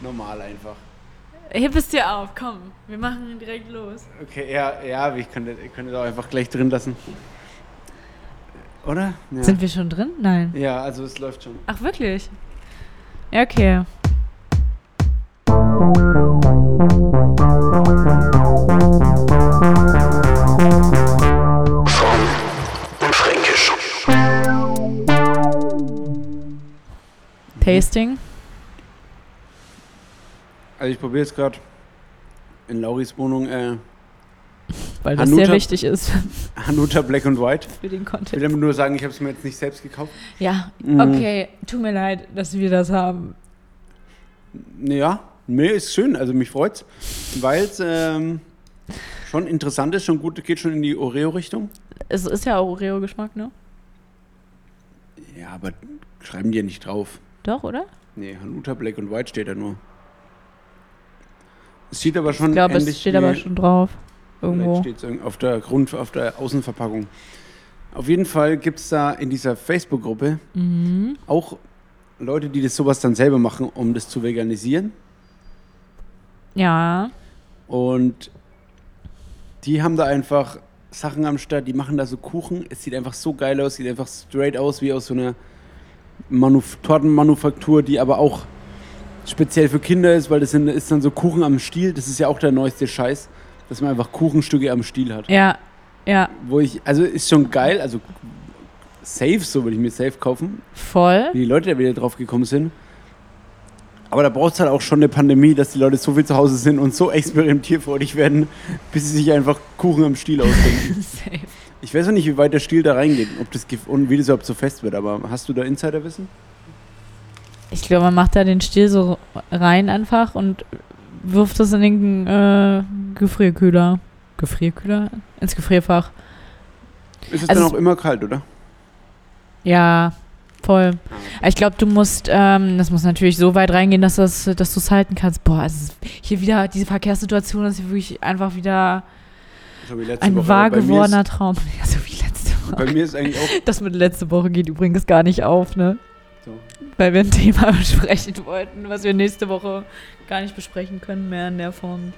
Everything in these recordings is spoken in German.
Normal einfach. Heb es dir auf, komm. Wir machen direkt los. Okay, ja, ja, ich könnte, ich könnte das auch einfach gleich drin lassen. Oder? Ja. Sind wir schon drin? Nein. ja, also es läuft schon. Ach, wirklich? Ja, okay. Tasting. Also ich probiere jetzt gerade in Lauris Wohnung äh, Weil das Hanuta- sehr wichtig ist Hanuta Black and White. für den Ich will Content. nur sagen, ich habe es mir jetzt nicht selbst gekauft. Ja, Mhm. okay. Tut mir leid, dass wir das haben. Ja, nee, ist schön. Also mich freut's, weil es ähm, schon interessant ist, schon gut, geht schon in die Oreo-Richtung. Es ist ja auch Oreo-Geschmack, ne? Ja, aber schreiben die ja nicht drauf. Doch, oder? Nee, Hanuta Black and White steht da nur. Es sieht aber schon Ich glaube, es steht aber schon drauf. Irgendwo. Steht es auf der Grund, auf der Außenverpackung. Auf jeden Fall gibt es da in dieser Facebook-Gruppe Mhm. auch Leute, die das sowas dann selber machen, um das zu veganisieren. Ja. Und die haben da einfach Sachen am Start, die machen da so Kuchen. Es sieht einfach so geil aus, sieht einfach straight aus wie aus so einer Manuf Tortenmanufaktur, die aber auch speziell für Kinder ist, weil das ist dann so Kuchen am Stiel. Das ist ja auch der neueste Scheiß, dass man einfach Kuchenstücke am Stiel hat. Ja. Ja. Wo ich, also ist schon geil, also safe, so würde ich mir safe kaufen, Voll. wie die Leute da wieder drauf gekommen sind. Aber da braucht es halt auch schon eine Pandemie, dass die Leute so viel zu Hause sind und so experimentierfreudig werden, bis sie sich einfach Kuchen am Stiel ausdenken. Safe. ich weiß noch nicht, wie weit der Stiel da reingeht ob das, und wie das überhaupt so fest wird, aber hast du da Insiderwissen? Ich glaube, man macht da den Stiel so rein einfach und wirft das in den äh, Gefrierkühler. Gefrierkühler? Ins Gefrierfach. Ist es Also dann auch immer kalt, oder? Ja, voll. Ich glaube, du musst, ähm, das muss natürlich so weit reingehen, dass, das, dass du es halten kannst. Boah, es ist hier wieder, diese Verkehrssituation ist hier wirklich einfach wieder So ein Woche. wahr gewordener Traum. Ja, so wie letzte Woche. Bei mir ist eigentlich auch Das mit letzte Woche geht übrigens gar nicht auf, ne? So. Weil wir ein Thema besprechen wollten, was wir nächste Woche gar nicht besprechen können mehr in der Form.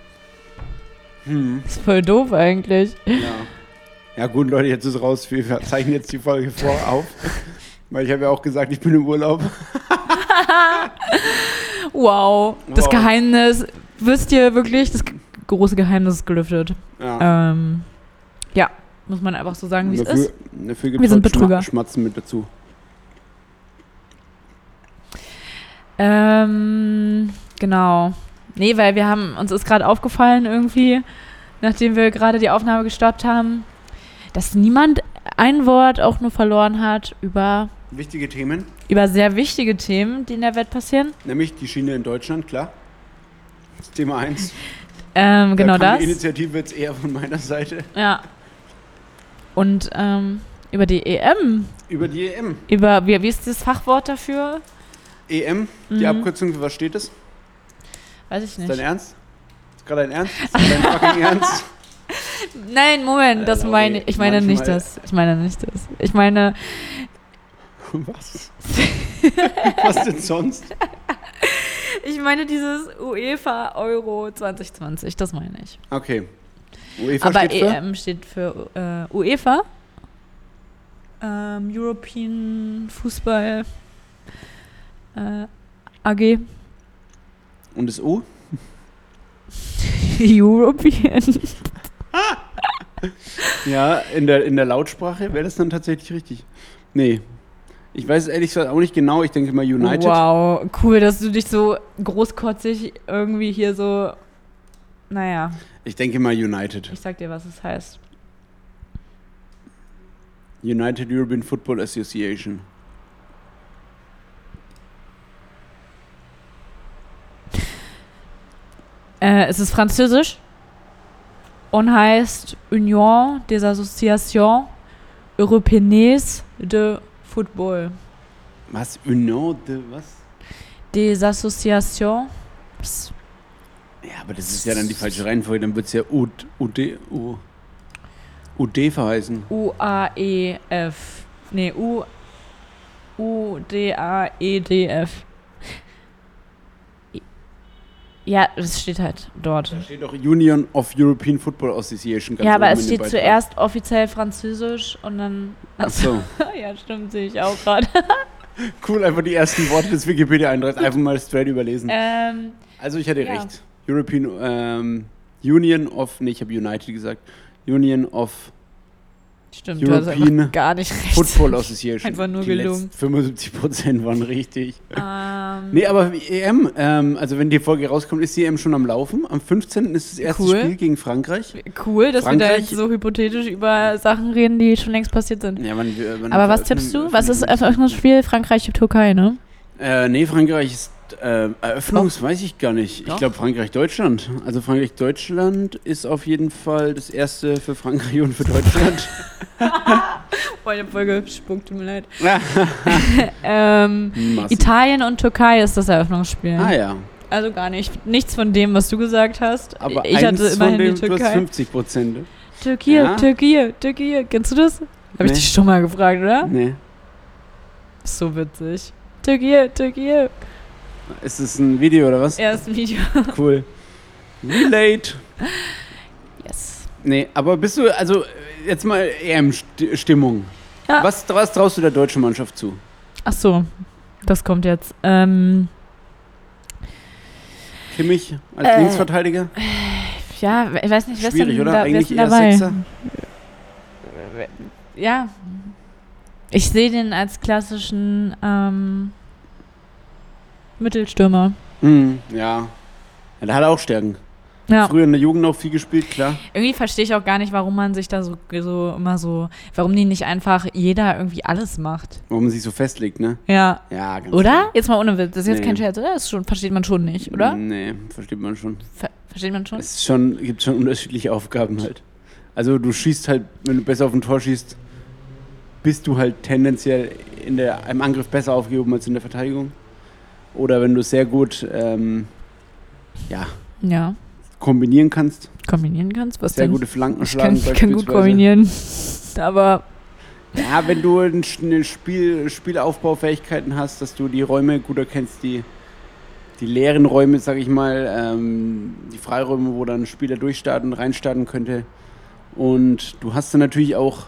Hm, ist voll doof eigentlich. ja. ja gut, Leute, jetzt ist raus. Wir zeichnen jetzt die Folge vor auf. Weil ich habe ja auch gesagt, ich bin im Urlaub. Wow. Das Wow. Geheimnis, wisst ihr wirklich, das große Geheimnis ist gelüftet. Ja. Ähm, ja, muss man einfach so sagen, wie es ist. Dafür Wir sind es Betrüger. Schmatzen mit dazu. Ähm, genau. Nee, weil wir haben, uns ist gerade aufgefallen irgendwie, nachdem wir gerade die Aufnahme gestoppt haben, dass niemand ein Wort auch nur verloren hat über, Wichtige Themen, über sehr wichtige Themen, die in der Welt passieren. nämlich die Schiene in Deutschland, klar. Das ist Thema 1. Ähm, genau da das. Die Initiative jetzt eher von meiner Seite. Ja. Und ähm, über die EM. Über die EM. Über, wie, wie ist das Fachwort dafür? EM, die Mhm. Abkürzung, für was steht das? Weiß ich Ist dein nicht. Ernst? Ist gerade dein Ernst? Ist dein fucking Ernst? Nein, Moment, das Äh, meine okay, ich. meine nicht das. Ich meine nicht das. Ich meine, Was? was denn sonst? ich meine dieses UEFA Euro 2020, das meine ich. Okay. UEFA Aber steht für? EM steht für äh, UEFA. Ähm, European Fußball äh, AG. Und das U? European. Ja, in der, in der Lautsprache wäre das dann tatsächlich richtig. Nee. Ich weiß es ehrlich gesagt auch nicht genau. Ich denke mal United. Wow, cool, dass du dich so großkotzig irgendwie hier so. Naja, Ich denke mal United. ich sag dir, was es heißt. United European Football Association. Äh, es ist französisch und heißt Union des Associations Européennes de Football. Was? Union de was? Des Associations. Pss, Ja, aber das ist ja dann die falsche Reihenfolge. Dann wird es ja U, UD, U, UD verheißen. U-A-E-F. Nee, U. E. U-D-A-E-D-F. Ja, das steht halt dort. Da steht doch Union of European Football Association. ganz Ja, aber es steht zuerst offiziell Französisch und dann. Ach so. ja, stimmt, sehe ich auch gerade. Cool, einfach die ersten Worte des Wikipedia-Eintritts einfach mal straight überlesen. ähm, Also ich hatte ja. recht. European ähm, Union of, nee, ich habe United gesagt. Union of stimmt, du hast European gar nicht recht. Football Association. Einfach nur die gelungen. letzten 75% waren richtig. Ähm, Nee, aber EM, ähm, also wenn die Folge rauskommt, ist die EM schon am Laufen. Am 15. ist das erste Cool. Spiel gegen Frankreich. Cool, dass wir da Frankreich- jetzt so hypothetisch über Sachen reden, die schon längst passiert sind. Ja, wir- wann Aber was veröffentlichen- tippst du? Was ist veröffentlichen- Eröffnungsspiel? Frankreich, Türkei, ne? Äh, nee, Frankreich ist äh, Eröffnungs, weiß ich gar nicht. Ich Doch. glaube Frankreich-Deutschland. Also Frankreich-Deutschland ist auf jeden Fall das erste für Frankreich und für Deutschland. Boah, ich hab voll gespuckt, tut mir leid. Ähm. Italien und Türkei ist das Eröffnungsspiel. Ah ja. Also gar nicht. Nichts von dem, was du gesagt hast. Aber ich eins hatte immerhin von dem, die Türkei. 50 Prozent. Türkei, Ja. Türkei, Türkei. Kennst du das? Habe ich Nee. dich schon mal gefragt, oder? Nee. So witzig. Türkei, Türkei. Ist das ein Video oder was? Erstes Video. Cool. Relate. Yes. Nee, aber bist du, also jetzt mal EM-Stimmung. Ja. Was, was traust du der deutschen Mannschaft zu? Ach so, das kommt jetzt. Ähm, Kimmich als Äh, Linksverteidiger? ja, ich weiß nicht, wer ist denn, oder? da, Eigentlich ist eher dabei? Sechser. Ja. Ich sehe den als klassischen ähm, Mittelstürmer. Mhm, ja. ja. Da hat er auch Stärken. Ja. Früher in der Jugend auch viel gespielt, klar. Irgendwie verstehe ich auch gar nicht, warum man sich da so, so immer so, warum die nicht einfach jeder irgendwie alles macht. Warum man sich so festlegt, ne? Ja. Ja, ganz Oder? klar. Jetzt mal ohne Witz. Das ist jetzt Nee. kein Scherz, oder? Das schon, versteht man schon nicht, oder? Nee, versteht man schon. Ver versteht man schon? Es ist schon, gibt schon unterschiedliche Aufgaben halt. Also du schießt halt, wenn du besser auf ein Tor schießt, bist du halt tendenziell in der, im Angriff besser aufgehoben als in der Verteidigung. Oder wenn du sehr gut ähm, ja, Ja. kombinieren kannst, Kombinieren kannst? Was sehr denn? gute Flanken ich kann, schlagen ich kann gut kombinieren. Aber Ja, wenn du eine Spiel, Spielaufbaufähigkeiten hast, dass du die Räume gut erkennst, die, die leeren Räume, sag ich mal, ähm, die Freiräume, wo dann ein Spieler durchstarten, reinstarten könnte. Und du hast dann natürlich auch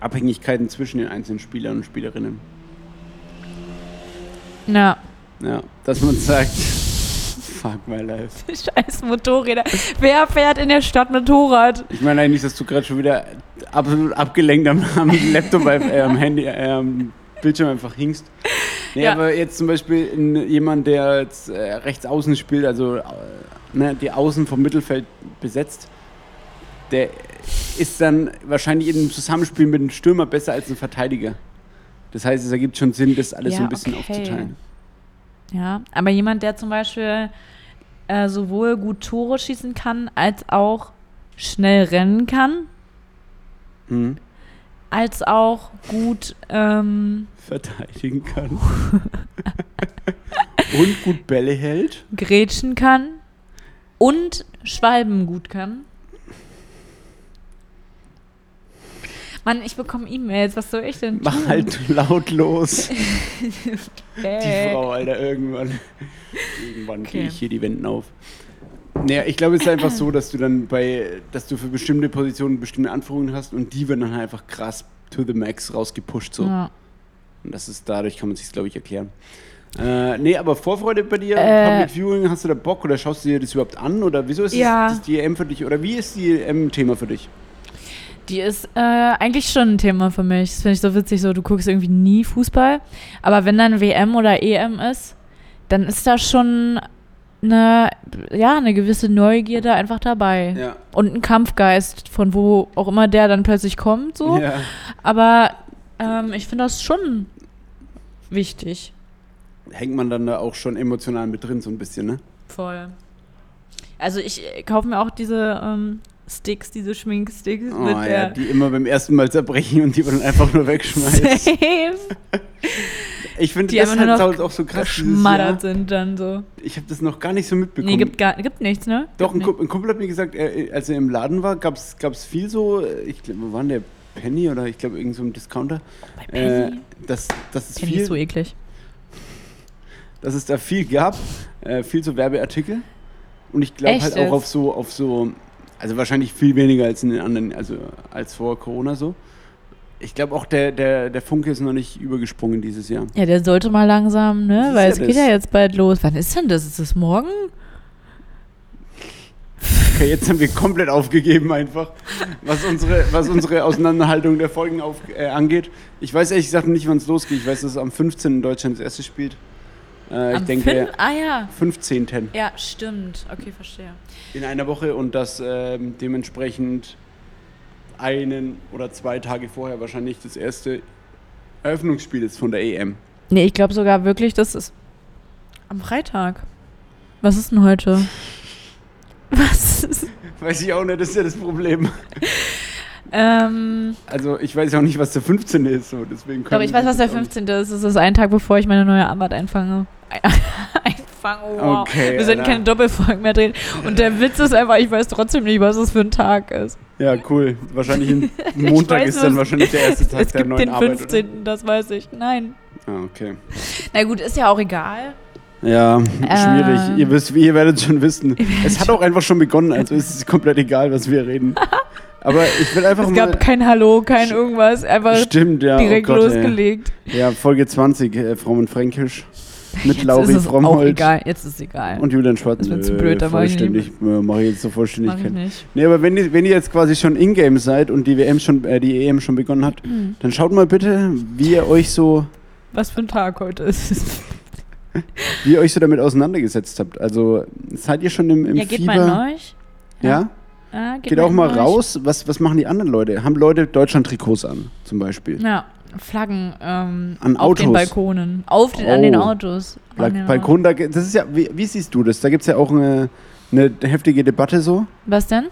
Abhängigkeiten zwischen den einzelnen Spielern und Spielerinnen. ja, Ja, dass man sagt, fuck my life. scheiß Motorräder. Wer fährt in der Stadt Motorrad? Ich meine eigentlich, dass du gerade schon wieder absolut abgelenkt am, am Laptop, äh, am Handy, äh, am Bildschirm einfach hingst. Nee, Ja. aber jetzt zum Beispiel in, jemand, der jetzt äh, rechts außen spielt, also äh, ne, die Außen vom Mittelfeld besetzt, der ist dann wahrscheinlich in einem Zusammenspiel mit einem Stürmer besser als ein Verteidiger. Das heißt, es ergibt schon Sinn, das alles Ja, so ein bisschen okay. aufzuteilen. Ja, aber jemand, der zum Beispiel äh, sowohl gut Tore schießen kann, als auch schnell rennen kann, Mhm. als auch gut, ähm, Verteidigen kann. Und gut Bälle hält. grätschen kann und Schwalben gut kann. Mann, ich bekomme E-Mails, was soll ich denn tun? Mach halt lautlos. Die Frau, Alter, irgendwann. Irgendwann Okay. gehe ich hier die Wänden auf. Naja, ich glaube, es ist einfach so, dass du dann bei, dass du für bestimmte Positionen bestimmte Anforderungen hast und die werden dann halt einfach krass to the max rausgepusht. So. Ja. Und das ist dadurch, kann man sich glaube ich, erklären. Äh, nee, aber Vorfreude bei dir, Äh. Public Viewing, hast du da Bock oder schaust du dir das überhaupt an? Oder wieso ist Ja. das, das die EM für dich? Oder wie ist die EM-Thema für dich? Die ist äh, eigentlich schon ein Thema für mich. Das finde ich so witzig, so du guckst irgendwie nie Fußball. Aber wenn dann WM oder EM ist, dann ist da schon eine, ja, eine gewisse Neugierde einfach dabei. Ja. Und ein Kampfgeist, von wo auch immer der dann plötzlich kommt. So. ja. Aber ähm, ich finde das schon wichtig. Hängt man dann da auch schon emotional mit drin, so ein bisschen, ne? Voll. Also ich äh, kaufe mir auch diese ähm, Sticks, diese Schminksticks Oh mit ja, der die immer beim ersten Mal zerbrechen und die man dann einfach nur wegschmeißt. Safe. Ich finde Die das halt noch auch so krass. geschmattert sind dann so. Ich habe das noch gar nicht so mitbekommen. Nee, gibt, gar, gibt nichts, ne? Doch, ein, gibt Kumpel, ein Kumpel hat mir gesagt, er, als er im Laden war, gab es viel so, äh, ich glaube, wo war denn der Penny oder ich glaube irgend so ein Discounter, nicht. Bei äh, Penny. dass, dass, es Penny viel, ist so eklig. dass es da viel gab, äh, viel so Werbeartikel. Und ich glaube halt auch auf so, auf so, also wahrscheinlich viel weniger als in den anderen, also als vor Corona so. Ich glaube auch der, der, der Funke ist noch nicht übergesprungen dieses Jahr. Ja, der sollte mal langsam, ne? Weil ja es geht das. ja jetzt bald los. Wann ist denn das? Ist das morgen? Okay, jetzt haben wir komplett aufgegeben einfach, was unsere, was unsere Auseinanderhaltung der Folgen auf, äh, angeht. Ich weiß ehrlich gesagt nicht, wann es losgeht. Ich weiß, dass es am 15. in Deutschland das erste spielt. Äh, ich Am denke, Ah ja. 15. Ja, stimmt. Okay, verstehe. in einer Woche und das ähm, dementsprechend einen oder zwei Tage vorher wahrscheinlich das erste Eröffnungsspiel ist von der EM. Nee, ich glaube sogar wirklich, das ist am Freitag. Was ist denn heute? Was? ist- Weiß ich auch nicht, das ist ja das Problem. Ähm, Also ich weiß auch nicht, was der 15. ist, so deswegen doch, können ich weiß, was der das auch nicht- 15. ist. Es ist ein Tag, bevor ich meine neue Arbeit einfange. Einfange, wow. Okay, Wir sollten keine Doppelfolgen mehr drehen. Und der Witz ist einfach, ich weiß trotzdem nicht, was es für ein Tag ist. Ja, cool. Wahrscheinlich ein Montag weiß ist dann wahrscheinlich der erste Tag es der gibt neuen den Arbeit. 15., das weiß ich. Nein. Oder? Ah, okay. Na gut, ist ja auch egal. Ja, schwierig. Ähm. Ihr, wisst, ihr werdet schon wissen. Es hat auch einfach schon begonnen, also ist es komplett egal, was wir reden. Aber ich will einfach Es mal. gab kein Hallo, kein irgendwas, einfach Stimmt, ja. direkt oh Gott, losgelegt. Ey. Ja, Folge 20, äh, Fromm und Fränkisch. Mit Jetzt Lauri ist es auch Fromhold egal. Jetzt ist es egal. und Julian Schwarz. Das wär zu blöd, da mach ich vollständig. Äh, Mache ich jetzt zur Mach Vollständigkeit. nicht. Nee, aber wenn ihr, wenn ihr jetzt quasi schon in-game seid und die WM schon, äh, die EM schon begonnen hat, Hm. dann schaut mal bitte, wie ihr euch so, Was für ein Tag heute ist. wie ihr euch so damit auseinandergesetzt habt. Also seid ihr schon im, im ja, geht Fieber? mal in euch. Ja? Ja, geht, Geht auch mal euch. raus. Was, was machen die anderen Leute? Haben Leute Deutschland-Trikots an, zum Beispiel? Ja, Flaggen ähm, An auf den Autos? Balkonen. Auf den, An den Oh. Autos. An den Balkon, da, das ist ja, wie, wie siehst du das? Da gibt es ja auch eine, eine heftige Debatte so, Was denn?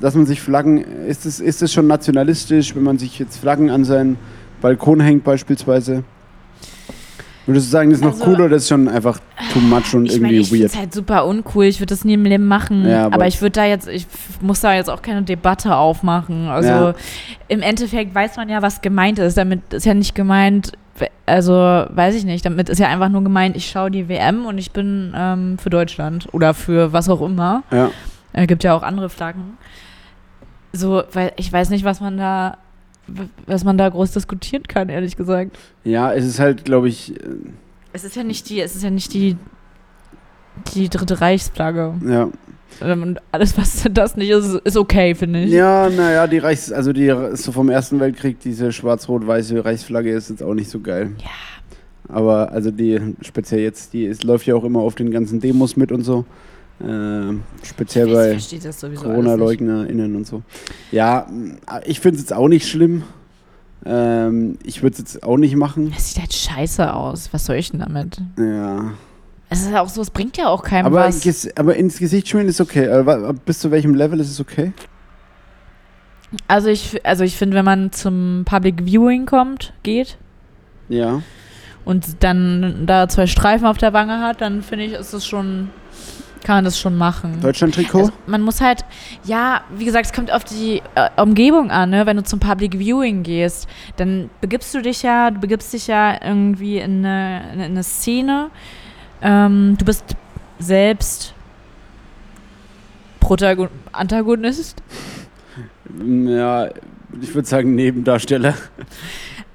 dass man sich Flaggen, ist es ist es schon nationalistisch, wenn man sich jetzt Flaggen an seinen Balkon hängt beispielsweise? Würdest du sagen, das ist noch Also- cool oder das ist schon einfach too much und Ich irgendwie meine, ich weird? es halt super uncool. Ich würde das nie im Leben machen. Ja, aber- aber ich würde da jetzt, ich muss da jetzt auch keine Debatte aufmachen. Also Ja. im Endeffekt weiß man ja, was gemeint ist. Damit ist ja nicht gemeint, also weiß ich nicht, damit ist ja einfach nur gemeint, ich schaue die WM und ich bin ähm, für Deutschland oder für was auch immer. Ja. Es gibt ja auch andere Flaggen. So, weil ich weiß nicht, was man da, was man da groß diskutieren kann, ehrlich gesagt. ja, es ist halt, glaube ich, äh, Es ist ja nicht die, es ist ja nicht die, die dritte Reichsflagge. ja. Ähm, Und alles, was das nicht ist, ist okay, finde ich. Ja, naja, die Reichs-, also die so vom Ersten Weltkrieg, diese schwarz-rot-weiße Reichsflagge ist jetzt auch nicht so geil. Ja. Aber also die, speziell jetzt, die ist, läuft ja auch immer auf den ganzen Demos mit und so. Ähm, speziell bei. Corona-LeugnerInnen und so. Ja, ich finde es jetzt auch nicht schlimm. Ähm, ich würde es jetzt auch nicht machen. Das sieht halt scheiße aus. Was soll ich denn damit? Ja. Es ist auch so, es bringt ja auch keinem Aber, was. ges- aber ins Gesicht schmieren ist okay. Bis zu welchem Level ist es okay? Also ich, also ich finde, wenn man zum Public Viewing kommt, geht Ja. und dann da zwei Streifen auf der Wange hat, dann finde ich, ist es schon, kann man das schon machen. Deutschland-Trikot? Also man muss halt, ja, wie gesagt, es kommt auf die äh, Umgebung an, ne? Wenn du zum Public Viewing gehst, dann begibst du dich ja, du begibst dich ja irgendwie in eine, in eine Szene. Ähm, du bist selbst Protagon Antagonist. ja, ich würde sagen Nebendarsteller.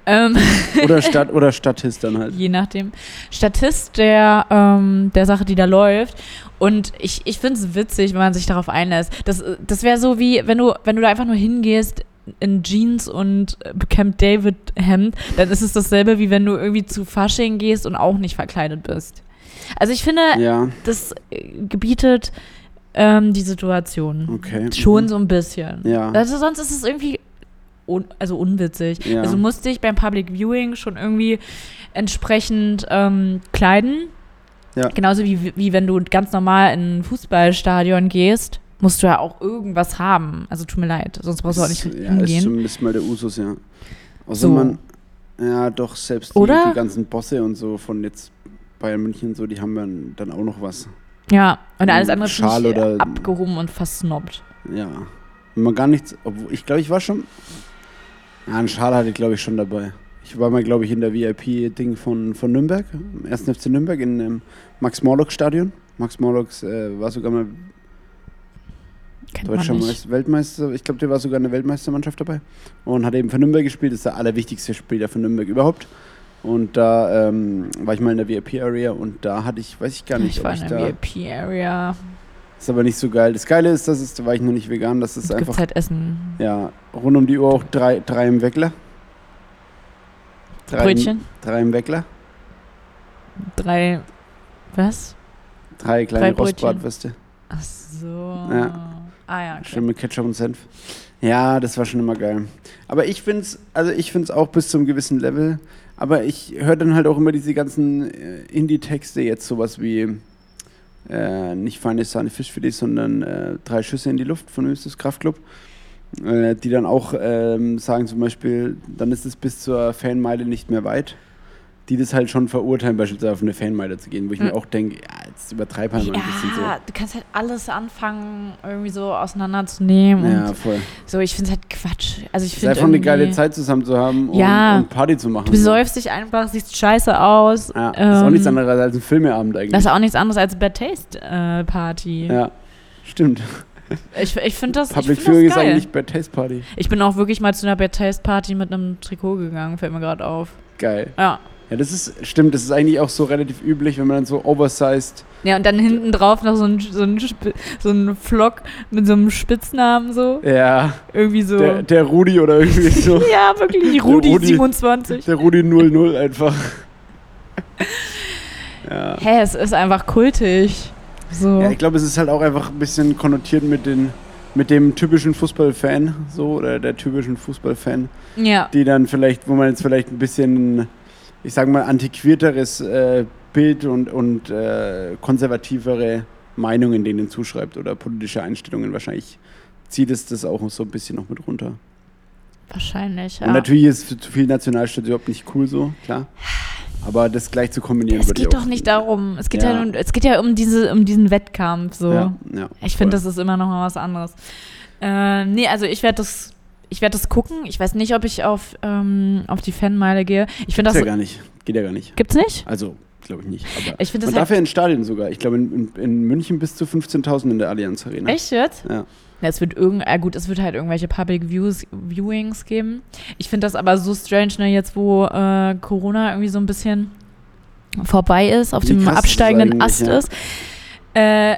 Ähm, Oder, Stadt, oder Statist dann halt. je nachdem. Statist der, ähm, der Sache, die da läuft. Und ich, ich finde es witzig, wenn man sich darauf einlässt. Das, das wäre so wie, wenn du, wenn du da einfach nur hingehst in Jeans und äh, Camp David Hemd, dann ist es dasselbe, wie wenn du irgendwie zu Fasching gehst und auch nicht verkleidet bist. Also ich finde, Ja, das äh, gebietet ähm, die Situation. okay. Schon Mhm. so ein bisschen. Ja. Also sonst ist es irgendwie un also unwitzig. Ja. Also du musst dich beim Public Viewing schon irgendwie entsprechend ähm, kleiden. Ja. Genauso wie, wie wenn du ganz normal in ein Fußballstadion gehst, musst du ja auch irgendwas haben. Also tut mir leid, sonst brauchst du auch nicht ja, ist hingehen. zumindest mal der Usus, ja. Außer So. man, ja, doch, selbst die, Oder? die ganzen Bosse und so von jetzt Bayern München und so, die haben dann, auch noch was. Ja, und alles andere Schal ich oder- abgehoben und versnobbt. Ja. Wenn man gar nichts, obwohl, ich glaube, ich war schon, ja, einen Schal hatte ich, glaube ich, schon dabei. Ich war mal, glaube ich, in der VIP-Ding von, von Nürnberg, im 1. FC Nürnberg, in dem Max-Morlock-Stadion. Max Morlocks äh, war sogar mal Kennt deutscher Weltmeister. Ich glaube, der war sogar in der Weltmeistermannschaft dabei. Und hat eben für Nürnberg gespielt. Das ist der allerwichtigste Spieler für Nürnberg überhaupt. Und da ähm, war ich mal in der VIP-Area und da hatte ich, weiß ich gar nicht, Ich war in der VIP-Area. Ist aber nicht so geil. Das Geile ist, dass es, da war ich noch nicht vegan, dass es Es einfach halt Essen. ja, rund um die Uhr auch drei, drei im Weckler. Drei Brötchen. Drei im Weckler. Drei. Was? Drei kleine Drei. Rostbratwürste. Ach so. Ja. Ah ja, okay. Schön mit Ketchup und Senf. Ja, das war schon immer geil. Aber ich finde es, also ich auch bis zum gewissen Level. Aber ich höre dann halt auch immer diese ganzen äh, Indie-Texte, jetzt sowas wie äh, nicht feine Sahne Fischfilet, sondern äh, drei Schüsse in die Luft von Östes Kraftclub. Äh, die dann auch ähm, sagen zum Beispiel, dann ist es bis zur Fanmeile nicht mehr weit. Die das halt schon verurteilen, beispielsweise auf eine Fanmeile zu gehen, wo ich mir Hm. auch denke, ja, jetzt übertreib halt mal ein bisschen so. Ja, du kannst halt alles anfangen, irgendwie so auseinanderzunehmen. Ja, Und voll. so, ich finde es halt Quatsch. Also ich Es ist einfach eine geile Zeit zusammen zu haben und, Ja. und Party zu machen. Du besäufst dich einfach, siehst scheiße aus. Ja, das ist auch nichts ähm, anderes als ein Filmeabend eigentlich. Das ist auch nichts anderes als Bad Taste äh, Party. ja, stimmt. Ich, ich finde das, Public find Viewing ist eigentlich Bad Taste Party. Ich bin auch wirklich mal zu einer Bad Taste Party mit einem Trikot gegangen, fällt mir gerade auf. Geil. Ja. Ja, das ist, stimmt, das ist eigentlich auch so relativ üblich, wenn man dann so oversized. Ja, und dann hinten drauf noch so ein, so ein, so ein Vlog mit so einem Spitznamen so. Ja, Irgendwie so. der, der Rudi oder irgendwie so. ja, wirklich, Rudi, Rudi. 27. Der Rudi 00 einfach. ja. Hä, es ist einfach kultig. So. ja, ich glaube, es ist halt auch einfach ein bisschen konnotiert mit, den, mit dem typischen Fußballfan, so, oder der typischen Fußballfan. Ja. die dann vielleicht, wo man jetzt vielleicht ein bisschen, ich sag mal, antiquierteres äh, Bild und, und äh, konservativere Meinungen denen zuschreibt oder politische Einstellungen. Wahrscheinlich zieht es das auch so ein bisschen noch mit runter. Wahrscheinlich, ja. Und natürlich ist zu viel Nationalstaat überhaupt nicht cool so, klar. Aber das gleich zu kombinieren es würde geht ich auch- doch nicht darum. Es geht ja, Ja. um, es geht ja um, diese, um diesen Wettkampf. So. Ja, ja, Ich finde, das ist immer noch mal was anderes. Äh, nee, also ich werde das, ich werde das gucken. Ich weiß nicht, ob ich auf, ähm, auf die Fanmeile gehe. Ich finde das. ja gar nicht. Geht ja gar nicht. Gibt's nicht? Also, glaube ich nicht. Aber Ich finde man das darf halt. ja in Stadien sogar. Ich glaube, in, in, in München bis zu 15.000 in der Allianz Arena. Echt jetzt? Ja. Ja, es wird irgend, äh, gut, es wird halt irgendwelche Public Views, Viewings geben. Ich finde das aber so strange, ne, jetzt wo äh, Corona irgendwie so ein bisschen vorbei ist, auf Wie dem absteigenden Ast ja. ist. Äh,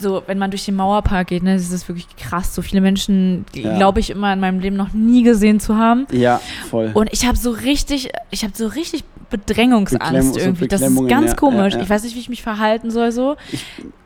so, wenn man durch den Mauerpark geht, ne, das ist wirklich krass. So viele Menschen, die Ja. glaube ich immer in meinem Leben noch nie gesehen zu haben. Ja, voll. Und ich habe so richtig, ich habe so richtig Bedrängungsangst Beklemm- irgendwie. Das ist ganz ja, komisch. ja. Ich weiß nicht, wie ich mich verhalten soll so.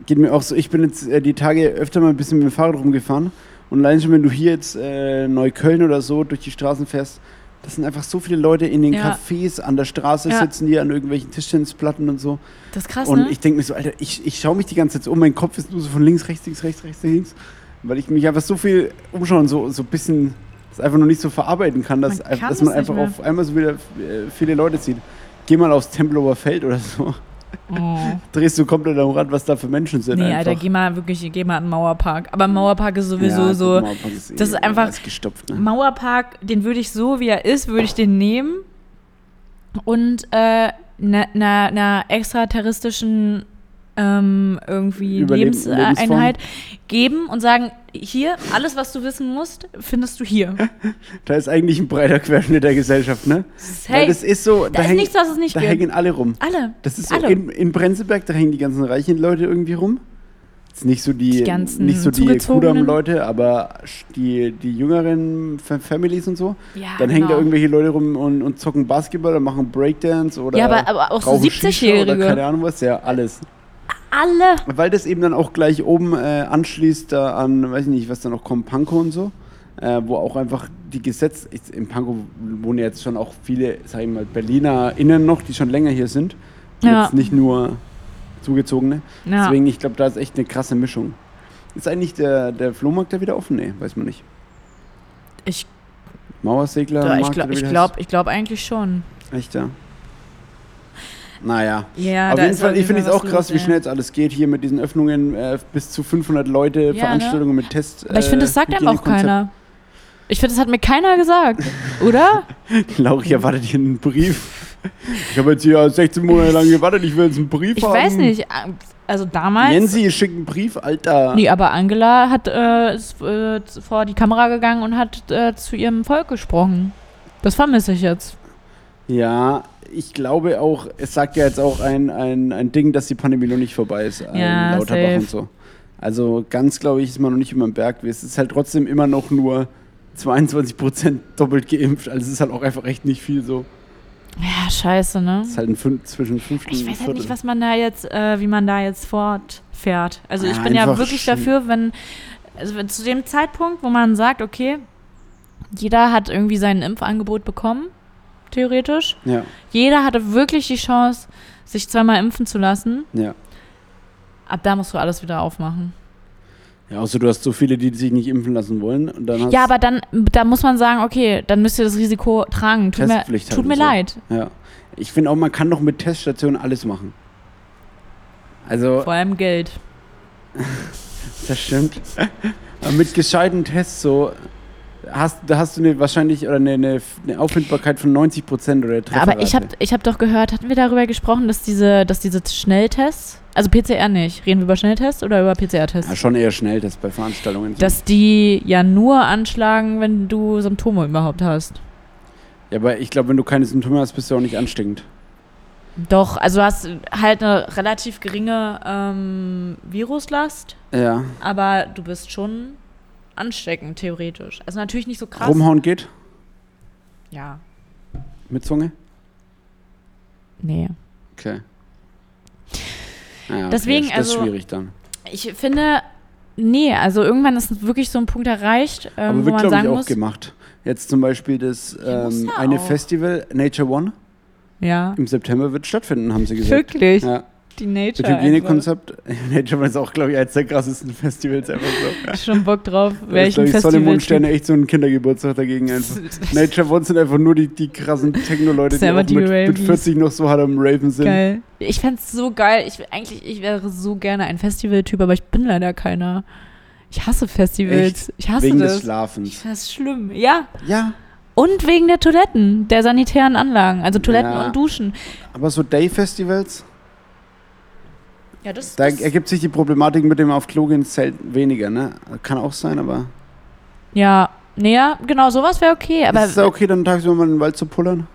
Geht mir auch so, ich bin jetzt äh, die Tage öfter mal ein bisschen mit dem Fahrrad rumgefahren und allein schon, wenn du hier jetzt äh, Neukölln oder so durch die Straßen fährst, das sind einfach so viele Leute in den Ja. Cafés an der Straße Ja. sitzen, die an irgendwelchen Tischtennisplatten und so. Das ist krass, und ne? ich denke mir so, Alter, ich, ich schaue mich die ganze Zeit um, mein Kopf ist nur so von links, rechts, links, rechts, rechts, links, weil ich mich einfach so viel umschauen, so, so ein bisschen, das einfach noch nicht so verarbeiten kann, dass, Man einfach- kann dass man einfach mehr. auf einmal so wieder äh, viele Leute sieht. Geh mal aufs Tempelhofer Feld oder so, oh. drehst du komplett am Rad, was da für Menschen sind. Nee, einfach. Alter, geh mal wirklich, geh mal in den Mauerpark. Aber Mauerpark ist sowieso Ja, so. Mauerpark ist das eh ist einfach- gestopft. Ne? Mauerpark, den würde ich so, wie er ist, würde ich den nehmen und äh, einer ne, ne extraterrestrischen ähm, irgendwie Überleben- Lebenseinheit geben und sagen, hier, alles, was du wissen musst, findest du hier. Da ist eigentlich ein breiter Querschnitt der Gesellschaft, ne? Weil Hey, das ist so, da ist hängen, nichts, was es nicht da gibt. hängen alle rum. Alle. Das ist so alle. in, in Prenzlberg, da hängen die ganzen reichen Leute irgendwie rum. Jetzt nicht so die, Die nicht so die. Kudam-Leute, aber die, die jüngeren Fa- Families und so. Ja, Dann hängen da genau. irgendwelche Leute rum und, und zocken Basketball oder machen Breakdance oder Ja, aber, aber auch so rauchen Shisha oder 70-Jährige. keine Ahnung was, ja, alles. Alle. Weil das eben dann auch gleich oben äh, anschließt da an, weiß ich nicht, was da noch kommt, Pankow und so. Äh, wo auch einfach die Gesetze, in Pankow wohnen jetzt schon auch viele, sag ich mal, BerlinerInnen noch, die schon länger hier sind. Ja. Jetzt nicht nur Zugezogene. Ja. Deswegen, ich glaube, da ist echt eine krasse Mischung. Ist eigentlich der, der Flohmarkt da wieder offen? Nee, weiß man nicht. Ich, Mauersegler? ja, ich glaube ich glaub, ich glaub eigentlich schon. Echt, ja. Naja. Ja, Auf jeden Fall, auf ich finde es auch krass, los, wie schnell jetzt alles geht hier mit diesen Öffnungen, äh, bis zu 500 Leute, Ja, ne? Veranstaltungen mit Test. Aber ich finde, das sagt einem auch keiner. Ich finde, das hat mir keiner gesagt, oder? Lauri erwartet hier einen Brief. Ich habe jetzt hier 16 Monate lang gewartet, ich will jetzt einen Brief Ich haben. weiß nicht. also damals. Nancy, schick einen Brief, Alter. Nee, aber Angela hat, äh, ist äh, vor die Kamera gegangen und hat äh, zu ihrem Volk gesprochen. Das vermisse ich jetzt. Ja, ich glaube auch, es sagt ja jetzt auch ein, ein, ein Ding, dass die Pandemie noch nicht vorbei ist. Ja, Lauterbach safe. und so. Also ganz, glaube ich, ist man noch nicht über den Berg. Es ist halt trotzdem immer noch nur 22% doppelt geimpft. Also es ist halt auch einfach echt nicht viel so. Ja, scheiße, ne? Es ist halt ein fün zwischen fünften Ich weiß halt nicht, was man da jetzt, äh, wie man da jetzt fortfährt. Also ich Ja, bin ja wirklich dafür, wenn, also wenn zu dem Zeitpunkt, wo man sagt, okay, jeder hat irgendwie sein Impfangebot bekommen, theoretisch. Ja, Jeder hatte wirklich die Chance, sich zweimal impfen zu lassen. ja. Ab da musst du alles wieder aufmachen. Ja, außer du hast so viele, die sich nicht impfen lassen wollen. Und dann hast Ja, aber dann, da muss man sagen, okay, dann müsst ihr das Risiko tragen. Tut mir, halt tut mir so. leid. Ja. Ich finde auch, man kann doch mit Teststationen alles machen. Also, Vor allem Geld. das stimmt. Mit gescheiten Tests so, hast, da hast du eine wahrscheinlich oder eine, eine, eine Auffindbarkeit von 90 Prozent oder Aber ich habe Trefferrate. ich hab doch gehört, hatten wir darüber gesprochen, dass diese, dass diese Schnelltests, also PCR nicht, reden wir über Schnelltests oder über PCR-Tests? Ja, schon eher schnell, das bei Veranstaltungen. dass die ja nur anschlagen, wenn du Symptome überhaupt hast. ja, aber ich glaube, wenn du keine Symptome hast, bist du auch nicht ansteckend. Doch, also du hast halt eine relativ geringe ähm, Viruslast, Ja. aber du bist schon ansteckend, theoretisch. Also natürlich nicht so krass. Rumhauen geht Ja, mit Zunge? nee. Okay. Ja, okay, Deswegen, das ist also- schwierig dann. Ich finde, nee, also irgendwann ist wirklich so ein Punkt erreicht, ähm, Aber wo wird, man glaube ich, sagen auch muss, gemacht. Jetzt zum Beispiel das ähm, ja eine auch. Festival, Nature One, ja, im September wird stattfinden, haben sie gesagt. wirklich, Ja, die Nature Hygienekonzept. Nature One ist auch, glaube ich, eines der krassesten Festivals einfach so. Schon Bock drauf, glaub ich, Sonne, Festival. Mond, Sterne echt so ein Kindergeburtstag dagegen einfach. Nature One sind einfach nur die, die krassen Techno-Leute, die die mit, mit Ravies. 40 noch so hart am Raven sind. Geil. Ich fänd's so geil. Ich, eigentlich, ich wäre so gerne ein Festivaltyp, aber ich bin leider keiner. Ich hasse Festivals. Ich hasse Wegen das. des Schlafens. Das ist schlimm. Ja. Ja, Und wegen der Toiletten, der sanitären Anlagen. Also Toiletten Ja. und Duschen. aber so Day-Festivals, Ja, das, da das ergibt sich die Problematik mit dem auf Klo gehen selten weniger, ne? Kann auch sein, aber. Ja, ja, genau, sowas wäre okay. Aber ist es okay, dann tagsüber mal in den Wald zu pullern?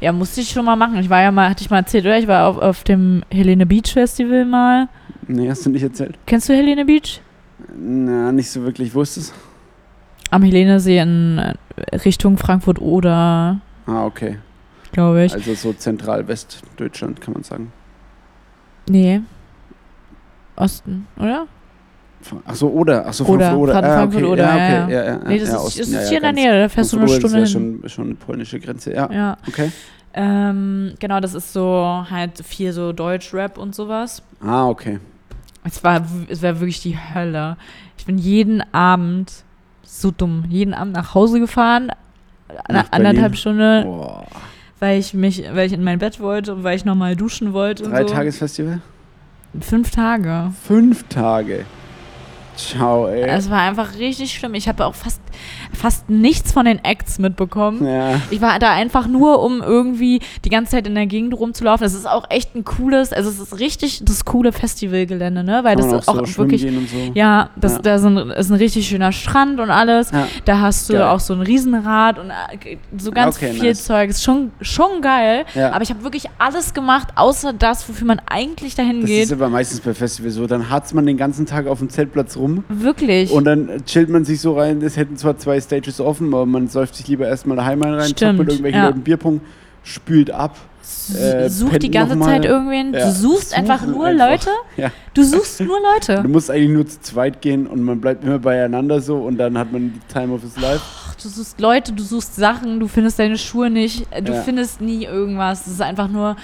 ja, musste ich schon mal machen. Ich war ja mal, hatte ich mal erzählt, oder? Ich war auf, auf dem Helene Beach Festival mal. Nee, hast du nicht erzählt? Kennst du Helene Beach? Na, nicht so wirklich. Wo ist es? Am Helenesee in äh, Richtung Frankfurt oder, Ah, okay. glaube ich. Also so zentral-Westdeutschland, kann man sagen. Nee. Osten, oder? Ach so, oder. Ach so, Oder, oder. Ah, okay. oder, ja, ja, okay. ja, ja. Nee, das ja, ist, Osten, das ja, ist ja, hier in der Nähe, da fährst du eine Stunde ist ja hin. schon, schon eine polnische Grenze, ja. Ja. Okay. Ähm, genau, das ist so halt viel so Deutsch-Rap und sowas. Ah, okay. Es war, es war wirklich die Hölle. Ich bin jeden Abend so dumm, jeden Abend nach Hause gefahren, eine Nach anderthalb? Stunden, Boah. Weil ich mich, weil ich in mein Bett wollte und weil ich nochmal duschen wollte. Drei und so. Tagesfestival? Fünf Tage. Fünf Tage. Ciao, ey. Es war einfach richtig schlimm. Ich habe auch fast, fast nichts von den Acts mitbekommen. ja. Ich war da einfach nur, um irgendwie die ganze Zeit in der Gegend rumzulaufen. Es ist auch echt ein cooles, also es ist richtig das coole Festivalgelände, ne? Weil das ist auch so schwimmen wirklich, so. ja, das, Ja. da ist ein, ist ein richtig schöner Strand und alles. Ja. Da hast du Geil. auch so ein Riesenrad und äh, so ganz Okay, viel nice. Zeug. Ist schon, schon geil. Ja. Aber ich habe wirklich alles gemacht, außer das, wofür man eigentlich dahin Das geht. ist aber meistens bei Festivals so. Dann harzt man den ganzen Tag auf dem Zeltplatz rum Wirklich. und dann chillt man sich so rein. Es hätten zwar zwei Stages offen, aber man säuft sich lieber erstmal daheim rein, Stimmt, mit irgendwelchen ja. Leuten Bierpong, spült ab. Äh, Such pennt die ganze. Zeit irgendwen. Ja, Du suchst suchen einfach nur einfach. Leute. Ja. Du suchst nur Leute. Du musst eigentlich nur zu zweit gehen und man bleibt immer beieinander so und dann hat man die Time of his life. Ach, Du suchst Leute, du suchst Sachen, du findest deine Schuhe nicht, du Ja. findest nie irgendwas. Das ist einfach nur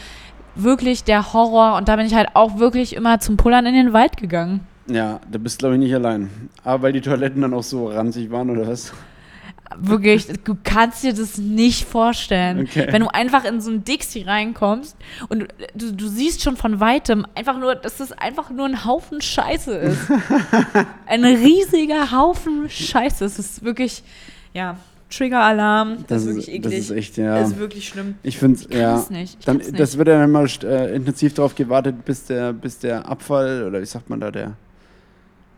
wirklich der Horror. Und da bin ich halt auch wirklich immer zum Pullern in den Wald gegangen. Ja, da bist glaube ich nicht allein. Aber weil die Toiletten dann auch so ranzig waren oder was? Wirklich, du kannst dir das nicht vorstellen. Okay. Wenn du einfach in so ein Dixie reinkommst und du, du, siehst schon von weitem einfach nur, dass das einfach nur ein Haufen Scheiße ist. ein riesiger Haufen Scheiße. Es ist wirklich, ja, Trigger-Alarm. Das, Das ist wirklich das eklig. ist echt, ja. Das ist wirklich schlimm. Ich finde kann ja. es nicht. Ich Dann, kann's das nicht. wird dann immer äh, intensiv darauf gewartet, bis der, bis der Abfall, oder wie sagt man da, der,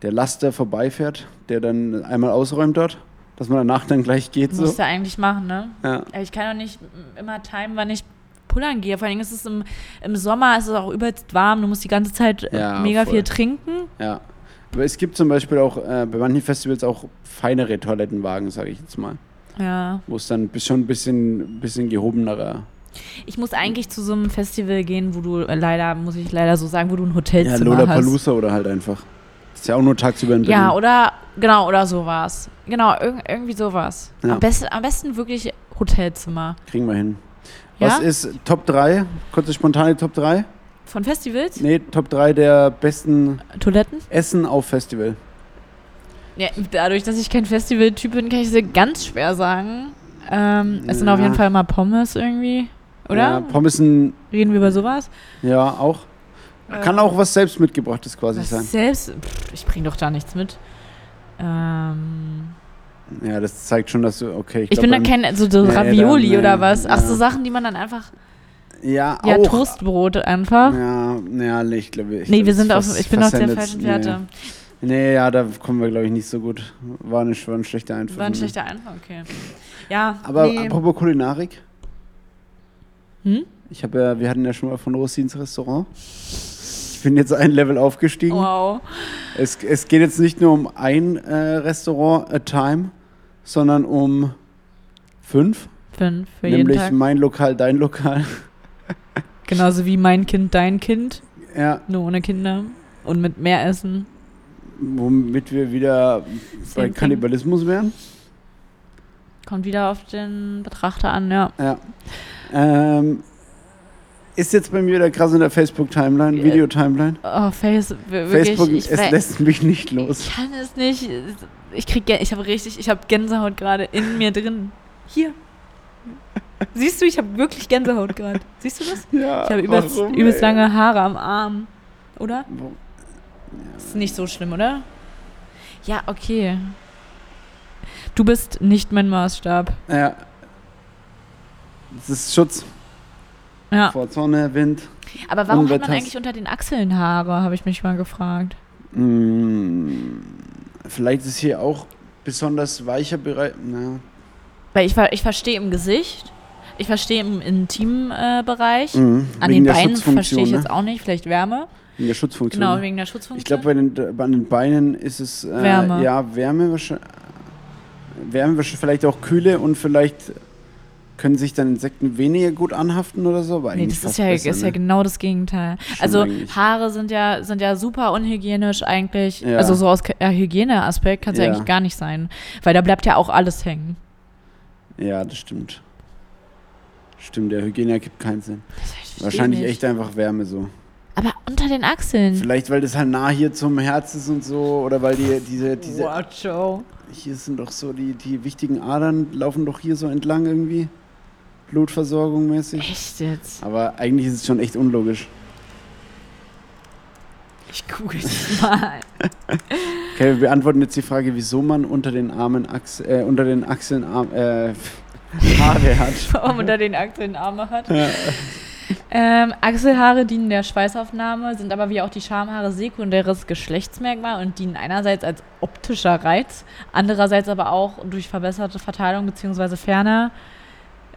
der Laster vorbeifährt, der dann einmal ausräumt dort, dass man danach dann gleich geht. So. Musst du eigentlich machen, ne? Ja. Ich kann doch nicht mm, immer timen, wann ich pullern gehe. Vor allem ist es im, im Sommer, ist es auch übelst warm. Du musst die ganze Zeit äh, Ja, mega voll. viel trinken. ja. Aber es gibt zum Beispiel auch äh, bei manchen Festivals auch feinere Toilettenwagen, sage ich jetzt mal. Ja. Wo es dann schon ein bisschen, bisschen gehobenerer. Ich muss eigentlich zu so einem Festival gehen, wo du äh, leider, muss ich leider so sagen, wo du ein Ja, Hotelzimmer hast. Lollapalooza oder halt einfach. Ist ja auch nur tagsüber in Berlin. Ja, oder genau, oder sowas. Genau, irg irgendwie sowas. Ja. Am, besten, am besten wirklich Hotelzimmer. Kriegen wir hin. Ja? Was ist Top 3? Kurze spontane Top 3? Von Festivals? Nee, Top 3 der besten Toiletten? Essen auf Festival. Ja, dadurch, dass ich kein Festival-Typ bin, kann ich es dir ganz schwer sagen. Ähm, es sind auf jeden Fall mal Pommes irgendwie, oder? Ja, Pommesen, Reden wir über sowas? ja, auch. Kann Ähm, auch was selbst mitgebrachtes quasi was sein. Selbst, pff, ich bring doch da nichts mit. Ähm, Ja, das zeigt schon, dass du, okay. ich glaub, bin da kein, so, so Nee, Ravioli dann, oder was. Ach, so ja. Sachen, die man dann einfach, Ja, ja, auch. Toastbrot einfach. Ja, ja, nee, ich glaube, ich nee, glaub, wir sind auf, ich bin auf der falschen Fährte. Nee. nee, ja, da kommen wir, glaube ich, nicht so gut. War, eine, war ein schlechter Einfall. War ein schlechter Einfall, okay. Ja, Aber apropos Kulinarik. Hm? Ich habe ja, wir hatten ja schon mal von Rosins Restaurant. Ich bin jetzt ein Level aufgestiegen. Wow. Es, es geht jetzt nicht nur um ein äh, Restaurant a time, sondern um fünf. Fünf für jeden nämlich Tag. mein Lokal, dein Lokal. Genauso wie mein Kind, dein Kind. Ja, Nur ohne Kinder. Und mit mehr Essen. womit wir wieder bei. Kannibalismus wären. Kommt wieder auf den Betrachter an, ja. Ja. Ähm, ist jetzt bei mir wieder krass in der Facebook-Timeline, Video-Timeline. Oh, Face, wirklich. Facebook, ich, es lässt mich nicht los. ich kann es nicht. Ich krieg, ich habe richtig, ich habe Gänsehaut gerade in mir drin. Hier. Siehst du, ich habe wirklich Gänsehaut gerade. Siehst du das? Ja, Ich habe übelst, übelst lange Haare am Arm. Oder? Wo- Ist nicht so schlimm, oder? Ja, okay. Du bist nicht mein Maßstab. Ja. Das ist Schutz Ja. vor Sonne, Wind. Aber warum hat man Unwetters. eigentlich unter den Achseln Haare, habe ich mich mal gefragt. Mm, vielleicht ist hier auch besonders weicher Bereich. Na, Weil ich, ich verstehe im Gesicht, ich verstehe im intimen äh, Bereich. mhm. An den Beinen verstehe ich ne? jetzt auch nicht, vielleicht Wärme. Wegen der Schutzfunktion. Genau, ne? wegen der Schutzfunktion. Ich glaube, bei den, bei den Beinen ist es äh, Wärme. ja Wärme wahrscheinlich. Wärme wahrscheinlich vielleicht auch Kühle und vielleicht können sich dann Insekten weniger gut anhaften oder so. Aber Nee, das ist ja, besser, ist ja ne? genau das Gegenteil. Schon also eigentlich. Haare sind ja, sind ja super unhygienisch eigentlich. Ja. Also so aus Hygieneaspekt kann es ja. Ja. eigentlich gar nicht sein. Weil da bleibt ja auch alles hängen. Ja, das stimmt. Stimmt, der Hygiene gibt keinen Sinn. Wahrscheinlich nicht. echt einfach Wärme so. Aber unter den Achseln. Vielleicht, weil das halt nah hier zum Herz ist und so, oder weil die, diese, diese, What, Joe? hier sind doch so die, die wichtigen Adern, laufen doch hier so entlang irgendwie. Blutversorgung mäßig. Echt jetzt? Aber eigentlich ist es schon echt unlogisch. Ich google das mal. Okay, wir beantworten jetzt die Frage, wieso man unter den Armen, Achs äh, unter den Achseln Arm, äh, Haare hat. Warum unter den Achseln Arme hat. Ähm, Achselhaare dienen der Schweißaufnahme, sind aber wie auch die Schamhaare sekundäres Geschlechtsmerkmal und dienen einerseits als optischer Reiz, andererseits aber auch durch verbesserte Verteilung bzw. ferner,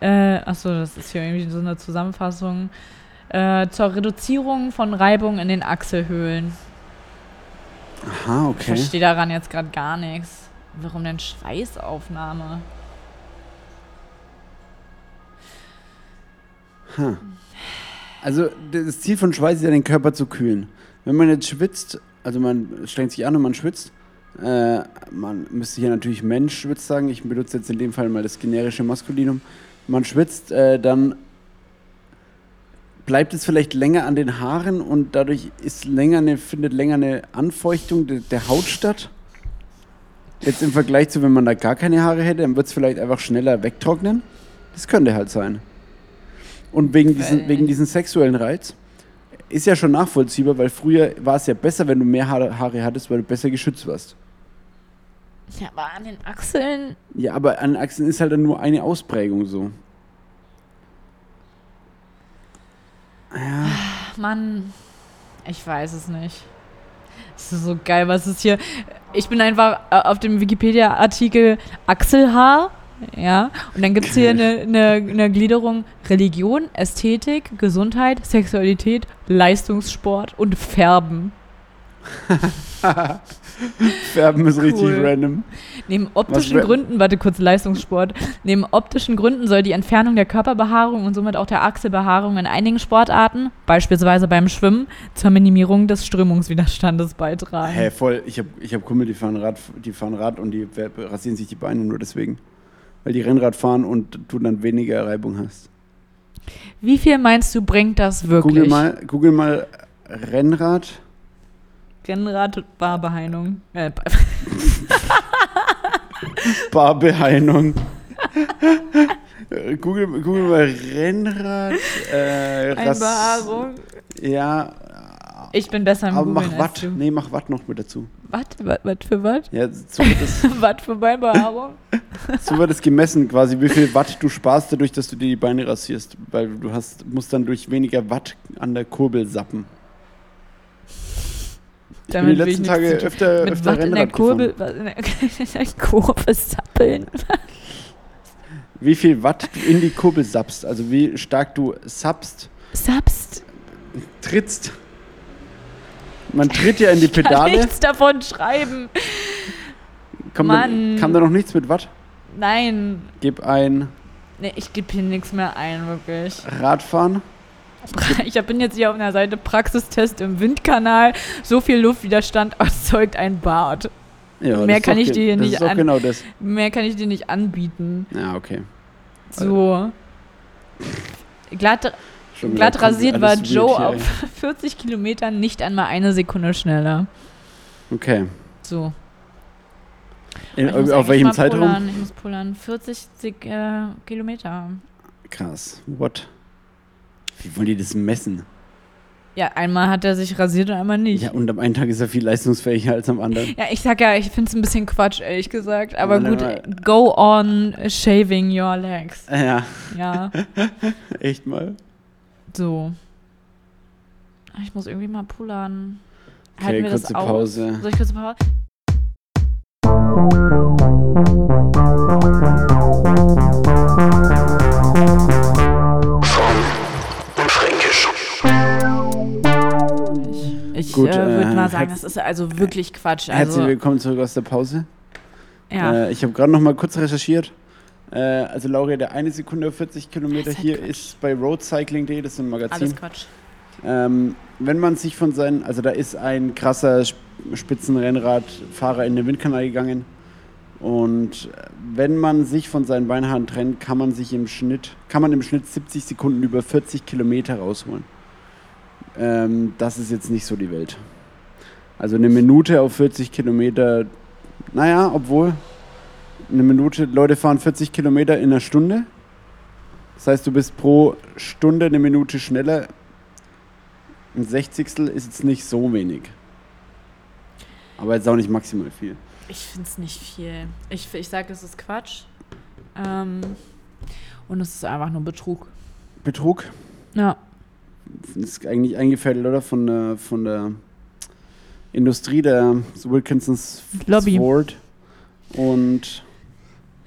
äh, achso, das ist hier irgendwie so eine Zusammenfassung, äh, zur Reduzierung von Reibung in den Achselhöhlen. Aha, Ich okay. verstehe daran jetzt gerade gar nichts. Warum denn Schweißaufnahme? Ha. Also das Ziel von Schweiß ist ja, den Körper zu kühlen. Wenn man jetzt schwitzt, also man strengt sich an und man schwitzt, äh, man müsste hier natürlich Mensch schwitzt sagen, ich benutze jetzt in dem Fall mal das generische Maskulinum. Man schwitzt, äh, dann bleibt es vielleicht länger an den Haaren und dadurch ist länger eine, findet länger eine Anfeuchtung de, der Haut statt. Jetzt im Vergleich zu, wenn man da gar keine Haare hätte, dann wird es vielleicht einfach schneller wegtrocknen. Das könnte halt sein. Und wegen diesen, Weil- wegen diesen sexuellen Reiz ist ja schon nachvollziehbar, weil früher war es ja besser, wenn du mehr Haare, Haare hattest, weil du besser geschützt warst. Ja, aber an den Achseln. Ja, aber an Achsen ist halt dann nur eine Ausprägung so. Ja, Ach, Mann, ich weiß es nicht. Das ist so geil, was ist hier. Ich bin einfach äh, auf dem Wikipedia-Artikel Achselhaar. Ja, und dann gibt es hier eine, eine, eine Gliederung Religion, Ästhetik, Gesundheit, Sexualität, Leistungssport und Färben. Färben ist richtig Cool. random. Neben optischen Gründen, warte kurz, Leistungssport. Neben optischen Gründen soll die Entfernung der Körperbehaarung und somit auch der Achselbehaarung in einigen Sportarten, beispielsweise beim Schwimmen, zur Minimierung des Strömungswiderstandes beitragen. Hä, voll. Ich habe ich hab Kumpel, die fahren Rad, die fahren Rad und die rasieren sich die Beine nur deswegen. Weil die Rennrad fahren und du dann weniger Reibung hast. Wie viel meinst du, bringt das wirklich? Google mal, Google mal Rennrad. Rennrad, Barbeheilung. Äh, Ba- Barbeheilung. Äh, Google, Google mal Rennrad. Äh, Einbehaarung. Ja, Ich bin besser im aber Googlen mach als Watt. du. Nee, mach Watt noch mit dazu. Watt? Watt, Watt für Watt? Ja, so wird, das, Watt für Beinbehaarung? so wird es gemessen, quasi, wie viel Watt du sparst dadurch, dass du dir die Beine rasierst. Weil du hast, musst dann durch weniger Watt an der Kurbel sappen. Ich bin die letzten Tage öfter, Mit öfter Watt in der Rennrad Kurbel, gefahren. was in der, in der Kurve sappeln. Wie viel Watt du in die Kurbel sappst, also wie stark du sappst, Sapst. trittst. Man tritt ja in die Ich kann Pedale. nichts davon schreiben. Kommt da, Mann. kam da noch nichts mit Watt? Nein. Gib ein Nee, ich gebe hier nichts mehr ein, wirklich. Radfahren. Ich bin jetzt hier auf einer Seite Praxistest im Windkanal. So viel Luftwiderstand erzeugt ein Bad. Ja, Mehr kann ich dir hier nicht an- genau das. Mehr kann ich dir nicht anbieten. Ja, okay. So. Glatt, glatt rasiert war Joe hier, auf 40 Kilometern nicht einmal eine Sekunde schneller. Okay. So. In, auf welchem Zeitraum? Pullern. Ich muss pullern. 40 Sek äh, Kilometer. Krass. What? Wie wollen die das messen? Ja, einmal hat er sich rasiert und einmal nicht. Ja, und am einen Tag ist er viel leistungsfähiger als am anderen. Ja, ich sag ja, ich find's ein bisschen Quatsch, ehrlich gesagt. Aber gut, nein, go on shaving your legs. Ja, Ja, echt mal. so. Ah, Ich muss irgendwie mal pullern. Okay, Halten wir das kurze aus? Pause. Soll ich kurze Pause? Fromm Gut, äh, würde äh, mal sagen, das ist also wirklich Quatsch. Herzlich Also, willkommen zurück aus der Pause. ja. Äh, ich habe gerade noch mal kurz recherchiert. Äh, also Laura, der eine Sekunde auf 40 Kilometer ist halt hier Quatsch. ist bei roadcycling.de, das ist ein Magazin. Alles Quatsch. Ähm, wenn man sich von seinen, also da ist ein krasser Sp- Spitzenrennradfahrer in den Windkanal gegangen und wenn man sich von seinen Beinhaaren trennt, kann man sich im Schnitt, kann man im Schnitt 70 Sekunden über 40 Kilometer rausholen. Ähm, das ist jetzt nicht so die Welt. Also eine Minute auf 40 Kilometer, naja, obwohl eine Minute, Leute fahren 40 Kilometer in einer Stunde. Das heißt, du bist pro Stunde eine Minute schneller ein Sechzigstel ist jetzt nicht so wenig. Aber jetzt auch nicht maximal viel. Ich finde es nicht viel. Ich, ich sage, es ist Quatsch. Ähm, und es ist einfach nur Betrug. Betrug Ja. Ist eigentlich eingefädelt, oder? Von der, von der Industrie der Wilkinsons Lobby. Sword. Und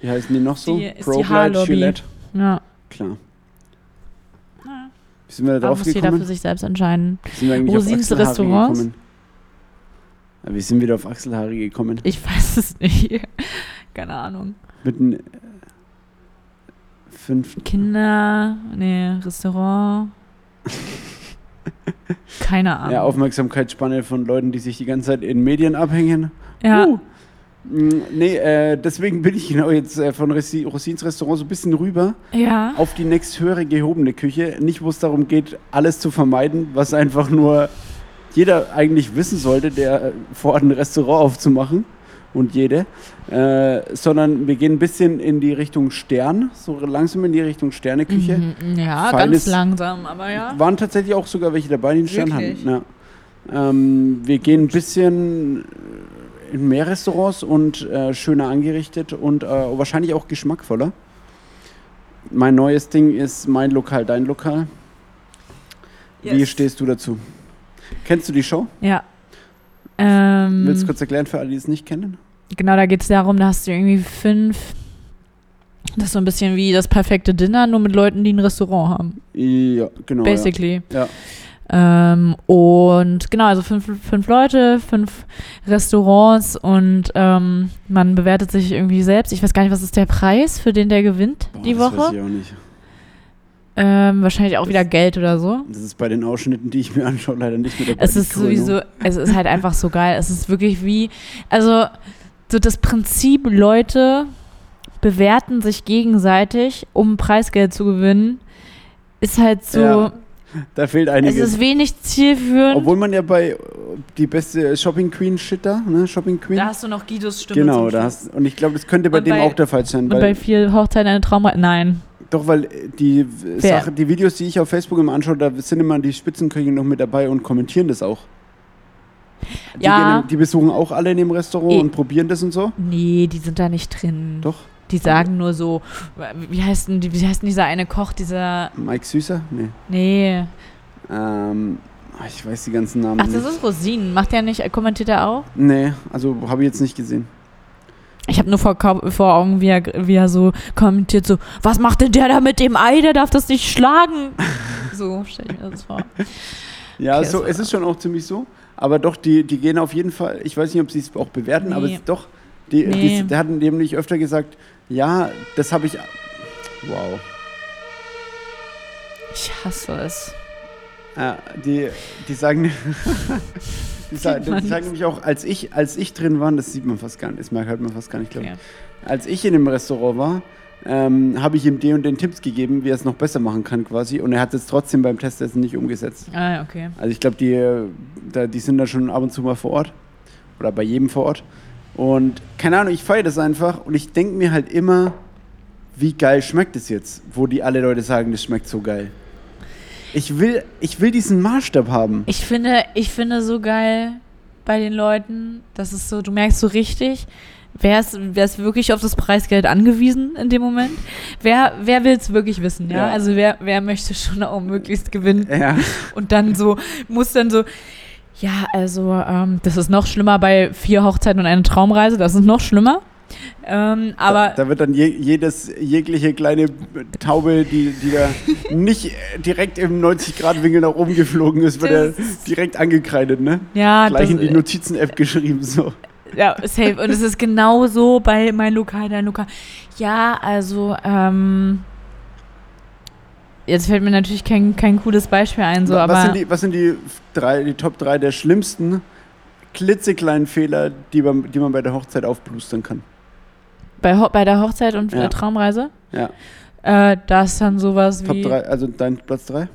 wie heißen die noch so? Die- Haarlobby. Gillette. Ja. Klar. ja. Wie sind wir da drauf muss jeder für gekommen? sich selbst entscheiden. Wie sind wir eigentlich auf Rosins Restaurants? gekommen? Ja, wie sind wir da auf Achselhaare gekommen? Ich weiß es nicht. Keine Ahnung. Mit einem äh, fünf, Kinder, nee, Restaurant. Keine Ahnung. ja, Aufmerksamkeitsspanne von Leuten, die sich die ganze Zeit in Medien abhängen. Ja. Uh. Mm, Nee, äh, deswegen bin ich genau jetzt äh, von Rosins Restaurant so ein bisschen rüber ja. auf die nächsthöhere gehobene Küche. Nicht, wo es darum geht, alles zu vermeiden, was einfach nur jeder eigentlich wissen sollte, der äh, vorhat, ein Restaurant aufzumachen. Und jede. Äh, sondern wir gehen ein bisschen in die Richtung Stern, so langsam in die Richtung Sterneküche. Mhm, ja, Feines- ganz langsam, aber ja. Waren tatsächlich auch sogar welche dabei, die einen Stern Wirklich? hatten. Ja. Ähm, wir gehen ein bisschen in mehr Restaurants und äh, schöner angerichtet und äh, wahrscheinlich auch geschmackvoller. Mein neues Ding ist mein Lokal, dein Lokal. Wie Yes. stehst du dazu? Kennst du die Show? Ja. Ähm, Willst du kurz erklären für alle, die es nicht kennen? Genau, da geht es darum, da hast du irgendwie fünf. Das ist so ein bisschen wie das perfekte Dinner, nur mit Leuten, die ein Restaurant haben. Ja, genau. Basically. Ja. Ähm, und genau, also fünf, fünf Leute, fünf Restaurants und ähm, man bewertet sich irgendwie selbst. Ich weiß gar nicht, was ist der Preis, für den der gewinnt Boah, die das weiß Woche? ich auch nicht. Ähm, wahrscheinlich auch Das- wieder Geld oder so. Das ist bei den Ausschnitten, die ich mir anschaue, leider nicht mit dabei. Es ist sowieso, es ist halt einfach so geil. Es ist wirklich wie, also so das Prinzip, Leute bewerten sich gegenseitig, um Preisgeld zu gewinnen, ist halt so, Ja, Da fehlt es einiges. ist wenig zielführend. Obwohl man ja bei äh, die beste Shopping Queen Shit da, ne? Shopping Queen. da hast du noch Guidos Stimme genau, zum da hast und ich glaube, das könnte bei Und dem bei- auch der Fall sein, Und weil bei viel Hochzeiten eine Traumreise, nein. Doch weil äh, die äh, Sache, die Videos, die ich auf Facebook immer anschaue, da sind immer die Spitzenköche noch mit dabei und kommentieren das auch. Die, Ja. gehen, die besuchen auch alle in dem Restaurant Eh. und probieren das und so. Nee, die sind da nicht drin. Doch. Die sagen nur so, wie heißt denn, die- wie heißt denn dieser eine Koch, dieser, Mike Süßer? Nee. nee. Ähm, ah, ich weiß die ganzen Namen Ach, das nicht. ist Rosinen. Macht der nicht, kommentiert er auch? Nee, also habe ich jetzt nicht gesehen. Ich habe nur vor, vor Augen, wie er, wie er so kommentiert, so, was macht denn der da mit dem Ei? Der darf das nicht schlagen. so stelle ich mir das vor. Ja, Okay, so, es ist schon auch ziemlich so. Aber doch, die, die gehen auf jeden Fall, ich weiß nicht, ob sie es auch bewerten, aber Nee. es, doch, die, Nee. die, der hat nämlich öfter gesagt, ja, das habe ich. Wow. Ich hasse es. Ja, die, die sagen, die, man die sagen nämlich auch, als ich, als ich drin war, das sieht man fast gar nicht, das merkt halt man fast gar nicht, glaube ich. Als ich in dem Restaurant war, ähm, habe ich ihm den und den Tipps gegeben, wie er es noch besser machen kann quasi. Und er hat es trotzdem beim Testessen nicht umgesetzt. Ah, okay. Also ich glaube, die, die sind da schon ab und zu mal vor Ort. Oder bei jedem vor Ort. Und keine Ahnung, ich feiere das einfach. Und ich denke mir halt immer, wie geil schmeckt es jetzt? Wo die alle Leute sagen, das schmeckt so geil. Ich will, ich will diesen Maßstab haben. Ich finde, ich finde so geil bei den Leuten, das ist so, du merkst so richtig, wer ist, wer ist wirklich auf das Preisgeld angewiesen in dem Moment? Wer, wer will es wirklich wissen, ja? Ja. Also wer, wer möchte schon auch möglichst gewinnen? Ja, Und dann so, muss dann so, ja, also, ähm, das ist noch schlimmer bei vier Hochzeiten und eine Traumreise, das ist noch schlimmer. Ähm, aber da, da wird dann je, jedes, jegliche kleine Taube, die, die da nicht äh, direkt im 90-Grad-Winkel nach oben geflogen ist, wird er direkt angekreidet, ne? ja, Gleich das, in die Notizen-App geschrieben, so. Ja, safe. Und es ist genau so bei mein Lokal, dein Lokal. Ja, also, ähm, jetzt fällt mir natürlich kein, kein cooles Beispiel ein, so, was, aber sind die, was sind die, drei, die Top 3 der schlimmsten klitzekleinen Fehler, die man, die man bei der Hochzeit aufblustern kann? Bei, bei der Hochzeit und Ja. äh, Traumreise, Ja, äh, da ist dann sowas Top wie. 3, also dein Platz 3?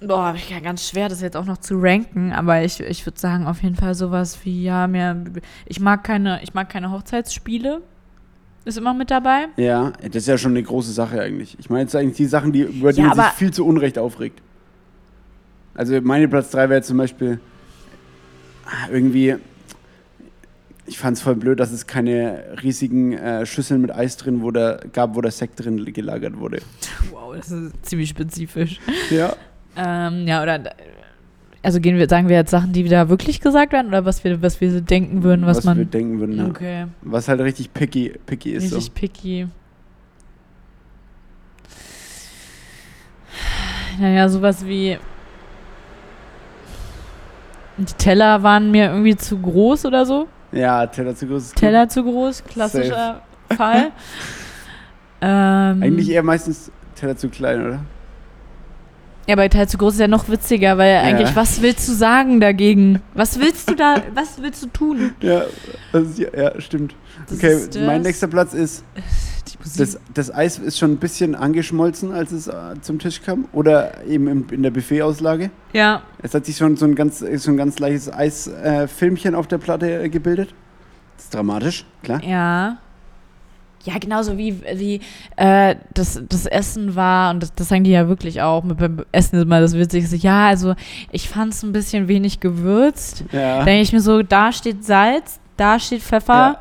Boah, hab ich ja ganz schwer, das jetzt auch noch zu ranken, aber ich, ich würde sagen, auf jeden Fall sowas wie, ja, mehr. Ich mag keine, ich mag keine Hochzeitsspiele. Ist immer mit dabei. Ja, das ist ja schon eine große Sache eigentlich. Ich meine jetzt eigentlich die Sachen, die, über die Ja, man sich viel zu Unrecht aufregt. Also meine Platz 3 wäre zum Beispiel ah, irgendwie, ich fand es voll blöd, dass es keine riesigen äh, Schüsseln mit Eis drin wo der, gab, wo der Sekt drin gelagert wurde. Wow, das ist ziemlich spezifisch. Ja. Ähm, ja, oder also gehen wir, sagen wir jetzt Sachen, die da wirklich gesagt werden oder was wir, was wir so denken würden, was, was man. wir denken würden. Ja. Okay, Was halt richtig picky, picky ist. richtig So. picky. Naja, sowas wie. Die Teller waren mir irgendwie zu groß oder so. Ja, Teller zu groß. Teller zu groß, klassischer Fall. ähm, Eigentlich eher meistens Teller zu klein, oder? Ja, bei Teil zu groß ist ja noch witziger, weil eigentlich, was willst du sagen dagegen? Was willst du da, was willst du tun? Ja, ist, ja, ja, stimmt. Das okay, mein nächster Platz ist. Das, das Eis ist schon ein bisschen angeschmolzen, als es äh, zum Tisch kam. Oder eben im, in der Buffetauslage. ja, Es hat sich schon so ein ganz, so ein ganz leichtes Eisfilmchen äh, auf der Platte äh, gebildet. Das ist dramatisch, klar. ja. Ja, genauso wie, wie äh, das, das Essen war, und das, das sagen die ja wirklich auch, mit, beim Essen ist immer das Witzigste. Ja, also ich fand es ein bisschen wenig gewürzt. Ja. Denke ich mir so, da steht Salz, Da steht Pfeffer. Ja.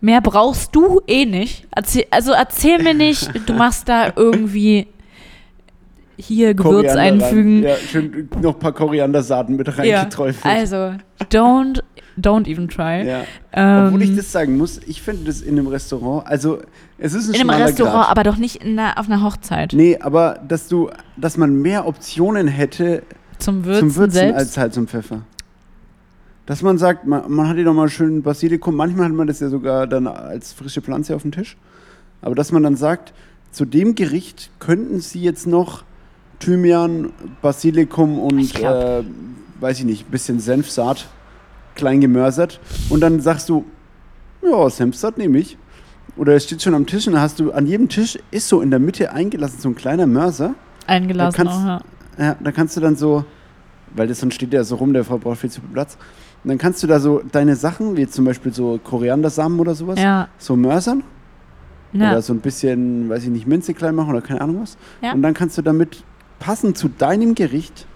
Mehr brauchst du eh nicht. Erzähl, also erzähl mir nicht, du machst da irgendwie hier Gewürz Koriander einfügen. Rein. Ja, schön noch ein paar Koriandersaaten mit Ja, reingeträufelt. also, don't, don't even try. Ja. Ähm, Obwohl ich das sagen muss, ich finde das in einem Restaurant, also es ist ein in einem Restaurant, Grad. aber doch nicht in einer, auf einer Hochzeit. Nee, aber dass du, dass man mehr Optionen hätte Zum Würzen, zum Würzen als halt zum Pfeffer. Dass man sagt, man, man hat hier nochmal schön Basilikum, manchmal hat man das ja sogar dann als frische Pflanze auf dem Tisch. Aber dass man dann sagt, zu dem Gericht könnten sie jetzt noch Thymian, Basilikum und Ich äh, weiß ich nicht, ein bisschen Senfsaat klein gemörsert und dann sagst du, ja, Senfsaat nehme ich. Oder es steht schon am Tisch und dann hast du an jedem Tisch ist so in der Mitte eingelassen so ein kleiner Mörser. Eingelassen Da kannst- auch, ja. Ja, da kannst du dann so, weil das sonst steht ja so rum, der Frau braucht viel zu viel Platz. Und dann kannst du da so deine Sachen, wie zum Beispiel so Koriandersamen oder sowas, Ja, so mörsern. ja. Oder so ein bisschen, weiß ich nicht, Minze klein machen oder keine Ahnung was. Ja. Und dann kannst du damit passend zu deinem Gericht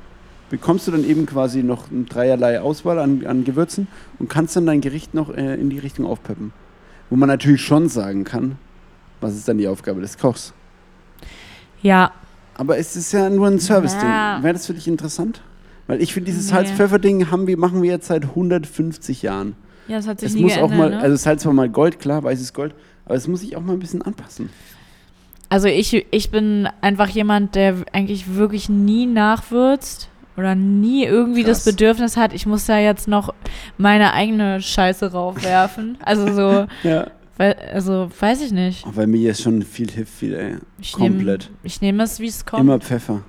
bekommst du dann eben quasi noch ein dreierlei Auswahl an, an Gewürzen und kannst dann dein Gericht noch äh, in die Richtung aufpeppen. Wo man natürlich schon sagen kann, was ist dann die Aufgabe des Kochs. ja. Aber es ist ja nur ein Service-Ding. Ja. Wäre das für dich interessant? Weil ich finde, dieses Nee. Salz-Pfeffer-Ding haben wir, machen wir jetzt seit 150 Jahren. Ja, das hat sich Es nie muss geändert, auch mal, ne? also Salz war mal Gold, klar, weißes Gold, aber es muss sich auch mal ein bisschen anpassen. Also ich, ich bin einfach jemand, der eigentlich wirklich nie nachwürzt oder nie irgendwie das Krass. Bedürfnis hat, ich muss da jetzt noch meine eigene Scheiße raufwerfen. Also so, Ja. weil, also weiß ich nicht. Auch weil mir jetzt schon viel hilft, viel, ey. Ich nehm- Komplett. Ich nehme es, wie es kommt. Immer Pfeffer.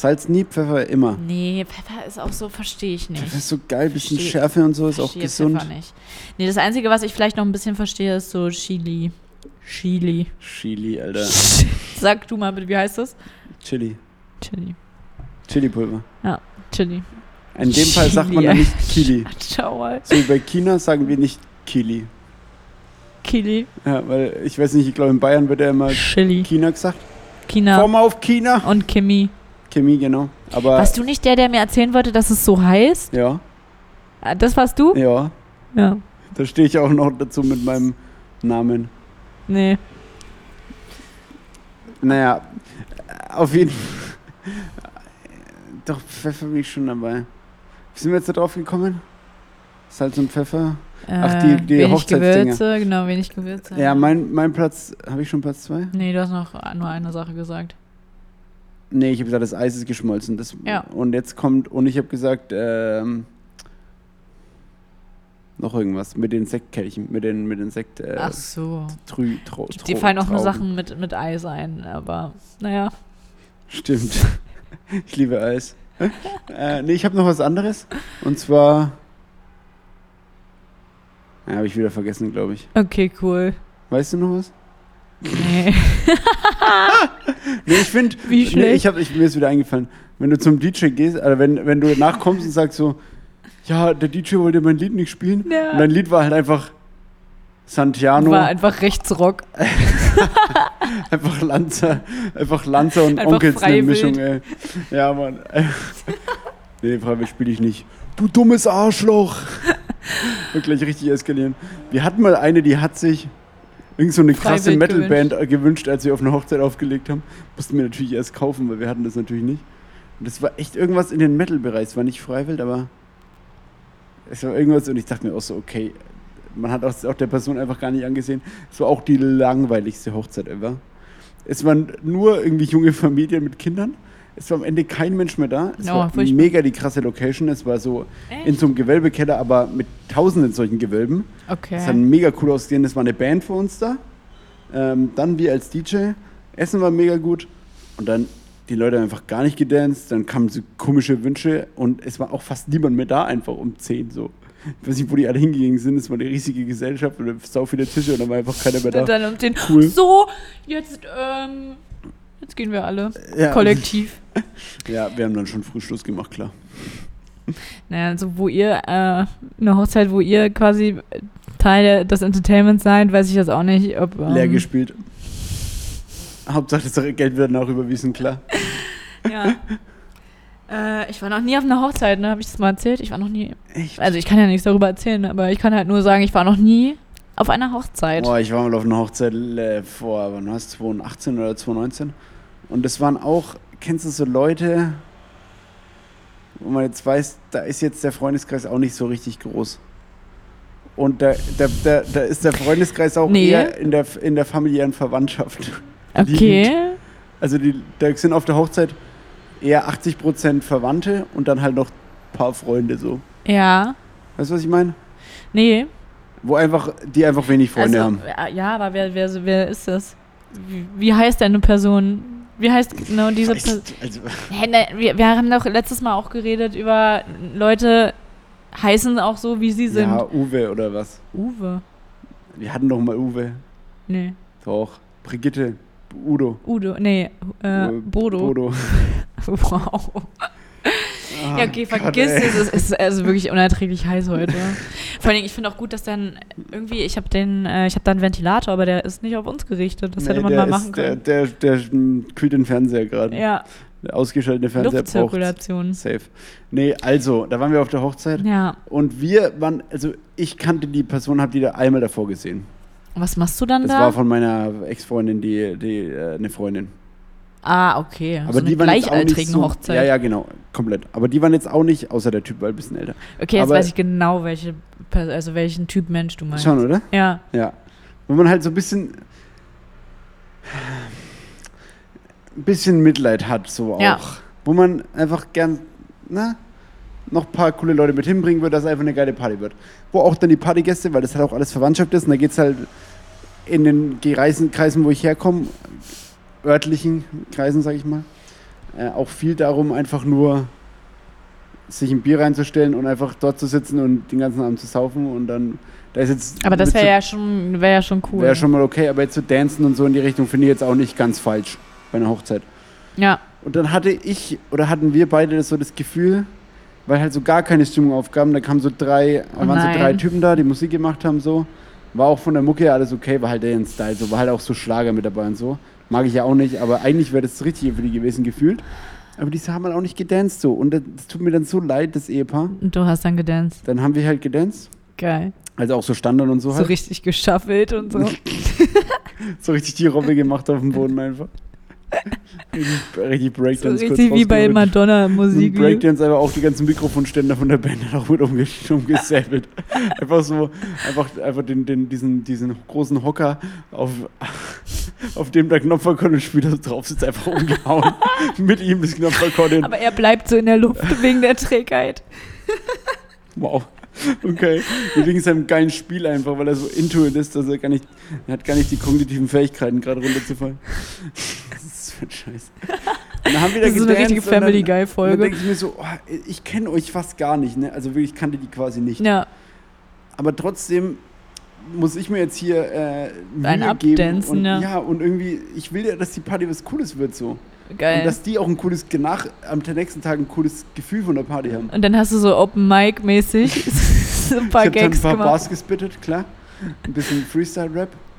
Salz nie, Pfeffer immer. Nee, Pfeffer ist auch so, verstehe ich nicht. Pfeffer ist so geil, bisschen Versteh- Schärfe und so, ist auch gesund. Pfeffer nicht. Nee, das Einzige, was ich vielleicht noch ein bisschen verstehe, ist so Chili. Chili. Chili, Alter. Sag du mal bitte, wie heißt das? Chili. Chili. Chili-Pulver. Chili. In dem Fall sagt man Chili, dann nicht Kili. Ciao, ey. So wie bei China sagen wir nicht Kili. Chili. Ja, weil ich weiß nicht, ich glaube in Bayern wird ja immer Chili. China gesagt. China. Form auf China. Und Kimi. Chemie, genau. Aber Warst du nicht der, der mir erzählen wollte, dass es so heißt? ja, Ah, Das warst du? ja, Ja. da stehe ich auch noch dazu mit meinem Namen. Nee. Naja, auf jeden Fall. Doch, Pfeffer bin ich schon dabei. Wie sind wir jetzt da drauf gekommen? Salz und Pfeffer? Ach, die- Äh, die wenig Hochzeitsdinger. Gewürze, genau, wenig Gewürze. Ja, mein, mein Platz, habe ich schon Platz zwei? Nee, du hast noch nur eine Sache gesagt. Nee, ich habe gesagt, das Eis ist geschmolzen. Das, Ja. Und jetzt kommt, und ich habe gesagt, ähm, noch irgendwas mit den Sektkelchen, mit den, mit den Sekt, äh, Ach so. Trü, Trau, Die Trau- fallen auch nur. Sachen mit, mit Eis ein, aber naja. Stimmt. ich liebe Eis. äh, nee, ich habe noch was anderes. Und zwar. Ja, habe ich wieder vergessen, glaube ich. Okay, cool. Weißt du noch was? Nee. Nee, ich finde. Wie Nee, schlecht. ich hab, ich, mir ist wieder eingefallen. Wenn du zum DJ gehst, also wenn, wenn du nachkommst und sagst so, ja, der DJ wollte mein Lied nicht spielen. Ja. Und dein Lied war halt einfach Santiano, War einfach Rechtsrock. einfach Lanza, einfach Lanza und Einfach Onkels eine. Mischung, ey. Ja, Mann. nee, Freiwild spiele ich nicht. Du dummes Arschloch. Wird gleich richtig eskalieren. Wir hatten mal eine, die hat sich irgend so eine krasse Metalband gewünscht. gewünscht, als wir auf eine Hochzeit aufgelegt haben. Mussten wir natürlich erst kaufen, weil wir hatten das natürlich nicht. Und das war echt irgendwas in den Metal-Bereich. Es war nicht Freiwild, aber es war irgendwas und ich dachte mir auch so, okay, man hat auch, auch der Person einfach gar nicht angesehen. Es war auch die langweiligste Hochzeit ever. Es waren nur irgendwie junge Familien mit Kindern. Es war am Ende kein Mensch mehr da. Es Oh, war furchtbar. mega die krasse Location. Es war so in so einem Gewölbekeller, aber mit tausenden solchen Gewölben. Es hat Okay. mega cool ausgesehen. Es war eine Band für uns da. Ähm, dann wir als DJ. Essen war mega gut. Und dann die Leute haben einfach gar nicht gedanced. Dann kamen so komische Wünsche und es war auch fast niemand mehr da, einfach um 10 so. Ich weiß nicht, wo die alle hingegangen sind. Es war eine riesige Gesellschaft und sau viele Tische und dann war einfach keiner mehr da. Dann um den. Cool. So, jetzt, ähm. Jetzt gehen wir alle. Ja. Kollektiv. Ja, wir haben dann schon früh Schluss gemacht, klar. Naja, also wo ihr, äh, eine Hochzeit, wo ihr quasi Teil des Entertainments seid, weiß ich jetzt auch nicht, ob. Ähm, Leer gespielt. Hauptsache das Geld wird danach überwiesen, klar. Ja. Äh, ich war noch nie auf einer Hochzeit, ne? Habe ich das mal erzählt? Ich war noch nie. Echt? Also ich kann ja nichts darüber erzählen, aber ich kann halt nur sagen, ich war noch nie auf einer Hochzeit. Boah, ich war mal auf einer Hochzeit äh, vor, wann war es, 2018 oder 2019. Und das waren auch, kennst du so Leute, wo man jetzt weiß, da ist jetzt der Freundeskreis auch nicht so richtig groß. Und da, da, da, da ist der Freundeskreis auch Nee. eher in der, in der familiären Verwandtschaft. Okay. Also die, da sind auf der Hochzeit eher 80% Verwandte und dann halt noch ein paar Freunde so. Ja. Weißt du, was ich meine? Nee. Wo einfach, die einfach wenig Freunde also, haben. äh, Ja, aber wer, wer, wer ist das? Wie, wie heißt deine Person? Wie heißt genau diese Person? Also, ne, wir, wir haben doch letztes Mal auch geredet über Leute heißen auch so, wie sie sind. ja, Uwe oder was? Uwe. Wir hatten doch mal Uwe. Nee. Doch. Brigitte. Udo. Udo. Nee. Äh, Bodo. Bodo. Wow. Ah, Ja, okay, Gott, vergiss ey. es. Es ist also wirklich unerträglich heiß heute. Vor allem, ich finde auch gut, dass dann irgendwie, ich habe den, äh, ich habe da einen Ventilator, aber der ist nicht auf uns gerichtet. Das Nee, hätte man mal ist- machen können. Der, der, der kühlt den Fernseher gerade. ja, Der ausgeschaltete Fernseher Luftzirkulation. Safe. Nee, also, da waren wir auf der Hochzeit. Ja. Und wir waren, also ich kannte die Person, habe die da einmal davor gesehen. Was machst du dann Das da? war von meiner Ex-Freundin, die, die äh, eine Freundin. Ah, okay. Aber so die eine waren jetzt auch nicht gleichaltrigen so, Hochzeit. Ja, ja, genau, komplett. Aber die waren jetzt auch nicht, außer der Typ war ein bisschen älter. Okay, jetzt Aber- weiß ich genau, welche, also welchen Typ Mensch du meinst. Schon, oder? Ja. Ja. Wo man halt so ein bisschen ein bisschen Mitleid hat, so auch. Ja. Wo man einfach gern, na, noch ein paar coole Leute mit hinbringen würde, dass es einfach eine geile Party wird. Wo auch dann die Partygäste, weil das halt auch alles Verwandtschaft ist, und da geht es halt in den Kreisen, Kreisen, wo ich herkomme, örtlichen Kreisen, sag ich mal, äh, auch viel darum, einfach nur sich ein Bier reinzustellen und einfach dort zu sitzen und den ganzen Abend zu saufen und dann, da ist jetzt... Aber das wäre so- ja schon, wäre ja schon cool. Wäre schon mal okay, aber jetzt zu dancen und so in die Richtung finde ich jetzt auch nicht ganz falsch bei einer Hochzeit. Ja. Und dann hatte ich oder hatten wir beide das so das Gefühl, weil halt so gar keine Stimmung aufgaben, da kamen so drei, Oh waren so drei Typen da, die Musik gemacht haben so. War auch von der Mucke alles okay, war halt deren Style, so war halt auch so Schlager mit dabei und so. Mag ich ja auch nicht, aber eigentlich wäre das das Richtige für die gewesen gefühlt. Aber die haben halt auch nicht gedanced so. Und das das tut mir dann so leid, das Ehepaar. Und du hast dann gedanced. Dann haben wir halt gedanced. Geil. Also auch so Standard und so So halt. richtig geschaffelt und so. So richtig die Robbe gemacht auf dem Boden einfach. Richtig, so Breakdance. kurz richtig wie bei. Madonna Und Musik. Breakdance einfach auch die ganzen Mikrofonständer von der Band auch mit umge umgesäbelt. einfach so, einfach, einfach den, den, diesen, diesen großen Hocker, auf, auf dem der Knopfakkordeonspieler drauf sitzt, einfach umgehauen. mit ihm das Knopfakkordeon. Aber er bleibt so in der Luft wegen der Trägheit. Wow. Okay. Wegen seinem geilen Spiel einfach, weil er so into it ist, dass er gar nicht, er hat gar nicht die kognitiven Fähigkeiten, gerade runterzufallen. Das ist so ein Scheiß. Und dann haben wir da Das ist so eine richtige und Family Guy Und dann Folge. denke ich mir so, oh, ich kenne euch fast gar nicht, ne? Also wirklich, ich kannte die quasi nicht. Ja, Aber trotzdem muss ich mir jetzt hier äh, Mühe Ein geben. Und, ja. ja. und irgendwie, ich will ja, dass die Party was Cooles wird so. Und geil. dass die auch ein cooles, nach, am nächsten Tag ein cooles Gefühl von der Party haben. Und dann hast du so Open Mic mäßig so ein ich paar habe dann ein Gags paar gemacht. Bars gespittet, klar. Ein bisschen Freestyle-Rap. Äh,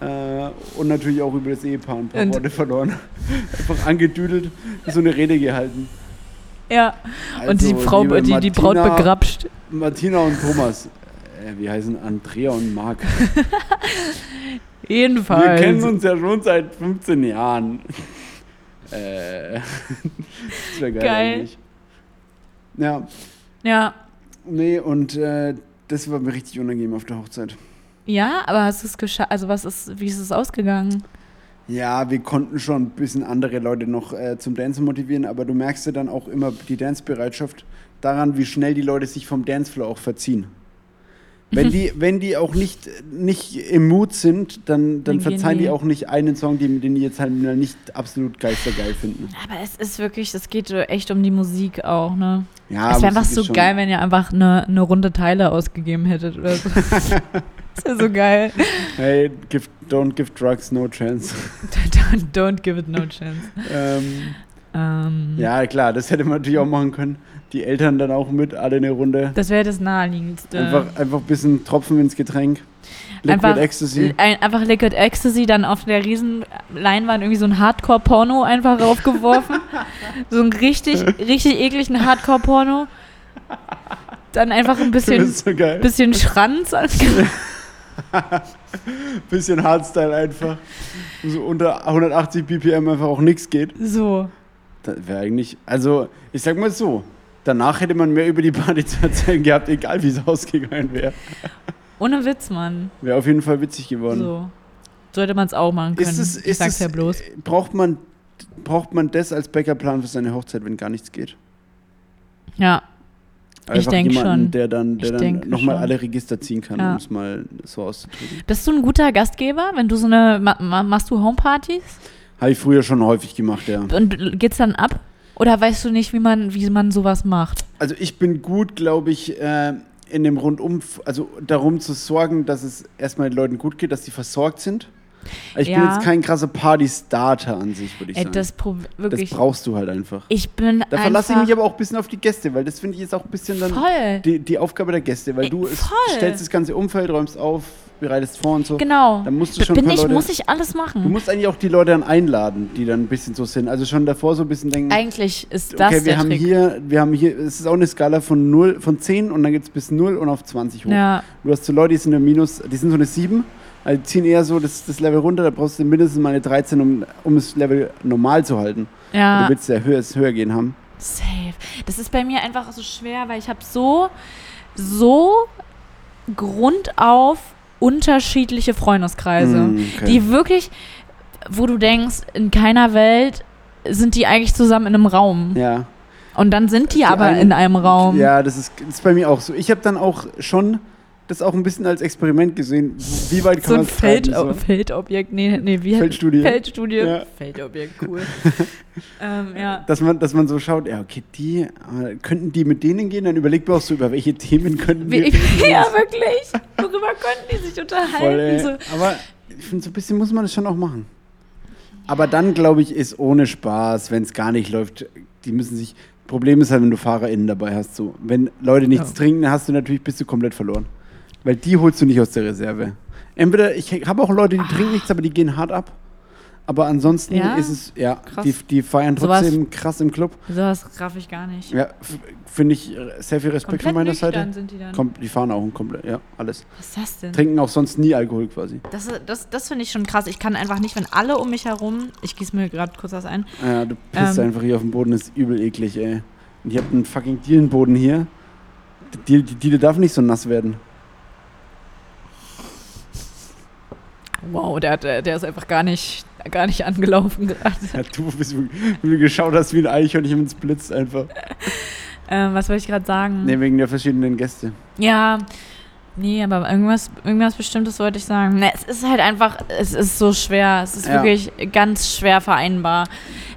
und natürlich auch über das Ehepaar ein paar Und- Worte verloren. Einfach angedüdelt, so eine Rede gehalten. Ja, und die Also, Frau, die, die Braut Martina- begrapscht. Martina und Thomas. Äh, wie heißen Andrea und Marc? Jedenfalls. Wir kennen uns ja schon seit 15 Jahren. äh, das wäre geil, Geil. eigentlich. Ja, Ja. nee, und äh, das war mir richtig unangenehm auf der Hochzeit. Ja, aber hast du es geschafft? Also was ist, wie ist es ausgegangen? Ja, wir konnten schon ein bisschen andere Leute noch äh, zum Dancen motivieren, aber du merkst ja dann auch immer die Dancebereitschaft daran, wie schnell die Leute sich vom Dancefloor auch verziehen. Wenn die, wenn die auch nicht, nicht im Mut sind, dann, dann Dann verzeihen die die- auch nicht einen Song, den, den die jetzt halt nicht absolut geistergeil finden. Aber es ist wirklich, es geht echt um die Musik auch, ne? Ja, es wäre einfach so geil, wenn ihr einfach eine, eine runde Teile ausgegeben hättet oder so. das wäre so geil. Hey, give, don't give drugs no chance. don't, don't give it no chance. ähm, Ähm, ja, klar, das hätte man natürlich auch machen können. Die Eltern dann auch mit, alle eine Runde. Das wäre das naheliegendste. Einfach, einfach ein bisschen Tropfen ins Getränk. Liquid Einfach- Ecstasy. Ein, einfach Liquid Ecstasy, dann auf der riesen Leinwand irgendwie so ein Hardcore-Porno einfach raufgeworfen. so ein richtig, richtig ekligen Hardcore-Porno. Dann einfach ein bisschen, so bisschen Schranz. Bisschen Hardstyle einfach. So unter 180 BPM einfach auch nichts geht. So. Das wäre eigentlich, also ich sag mal so, danach hätte man mehr über die Party zu erzählen gehabt, egal wie es ausgegangen wäre. Ohne Witz, Mann. Wäre auf jeden Fall witzig geworden. So. Sollte man es auch machen können. Ist es, ich ist sag's es, ja bloß. Braucht man, braucht man das als Backup-Plan für seine Hochzeit, wenn gar nichts geht? Ja. Ich denk jemanden, schon. der dann, der Ich dann denke nochmal alle Register ziehen kann, Ja. um es mal so auszudrücken. Bist du ein guter Gastgeber, wenn du so eine. Ma ma machst du Homepartys? Habe ich früher schon häufig gemacht, ja. Und geht's dann ab? Oder weißt du nicht, wie man, wie man sowas macht? Also ich bin gut, glaube ich, äh, in dem Rundum, also darum zu sorgen, dass es erstmal den Leuten gut geht, dass sie versorgt sind. Ich bin Ja. jetzt kein krasser Party-Starter an sich, würde ich sagen. das Das brauchst du halt einfach. ich bin Da verlasse ich mich aber auch ein bisschen auf die Gäste, weil das finde ich ist auch ein bisschen dann die, die Aufgabe der Gäste, weil du stellst das ganze Umfeld, räumst auf, bereitest vor und so. Genau. Dann musst du schon bin ich, Leute, muss ich alles Du machen. musst eigentlich auch die Leute dann einladen, die dann ein bisschen so sind. Also schon davor so ein bisschen denken, Eigentlich ist das okay, wir der haben Trick. hier, wir haben hier, es ist auch eine Skala von 0, von 10 und dann geht es bis 0 und auf 20 hoch. ja, Du hast so Leute, die sind eine Minus, die sind so eine 7, also die ziehen eher so das, das Level runter, da brauchst du mindestens mal eine 13, um, um das Level normal zu halten. ja. Du willst ja höher, höher gehen haben. Safe. Das ist bei mir einfach so schwer, weil ich habe so, so grundauf unterschiedliche Freundeskreise, Mm, okay. die wirklich, wo du denkst, in keiner Welt sind die eigentlich zusammen in einem Raum. ja. Und dann sind die, Die aber einen- in einem Raum. Ja, das ist, das ist bei mir auch so. Ich habe dann auch schon das auch ein bisschen als Experiment gesehen. Wie weit kann So man treiben? Feld, So. Feldobjekt, nee, nee, wie Feldstudie. Feldstudie. Ja. Feldobjekt, cool. ähm, ja. Dass man, dass man so schaut, ja, okay, die, äh, könnten die mit denen gehen? Dann überlegt man auch so, über welche Themen könnten wir ja, wirklich. Worüber könnten die sich unterhalten? Voll, so. Aber ich finde, so ein bisschen muss man das schon auch machen. Aber dann, glaube ich, ist ohne Spaß, wenn es gar nicht läuft, die müssen sich. Problem ist halt, wenn du FahrerInnen dabei hast. So. Wenn Leute nichts Ja. trinken, hast du natürlich bist du komplett verloren. Weil die holst du nicht aus der Reserve. Entweder, ich habe auch Leute, die trinken nichts, aber die gehen hart ab. Aber ansonsten Ja? ist es, ja, die, die feiern trotzdem krass im Club. Sowas raff ich gar nicht. Ja, finde ich äh, sehr viel Respekt von meiner Seite. sind die dann. Kom die fahren auch komplett, ja, alles. Was ist das denn? Trinken auch sonst nie Alkohol quasi. Das, das, das finde ich schon krass. Ich kann einfach nicht, wenn alle um mich herum, ich gieße mir gerade kurz was ein, Ja, du pisst Ähm. einfach hier auf den Boden, das ist übel eklig, ey. Und ich hab einen fucking Dielenboden hier. Die, die Diele darf nicht so nass werden. Wow, der, der, der ist einfach gar nicht, gar nicht angelaufen gerade. Ja, du bist, wie du geschaut hast wie ein Eichhörnchen und es blitzt einfach. Ähm, was wollte ich gerade sagen? Ne, wegen der verschiedenen Gäste. Ja, nee, aber irgendwas, irgendwas Bestimmtes wollte ich sagen. Ne, es ist halt einfach, es ist so schwer. Es ist Ja. wirklich ganz schwer vereinbar.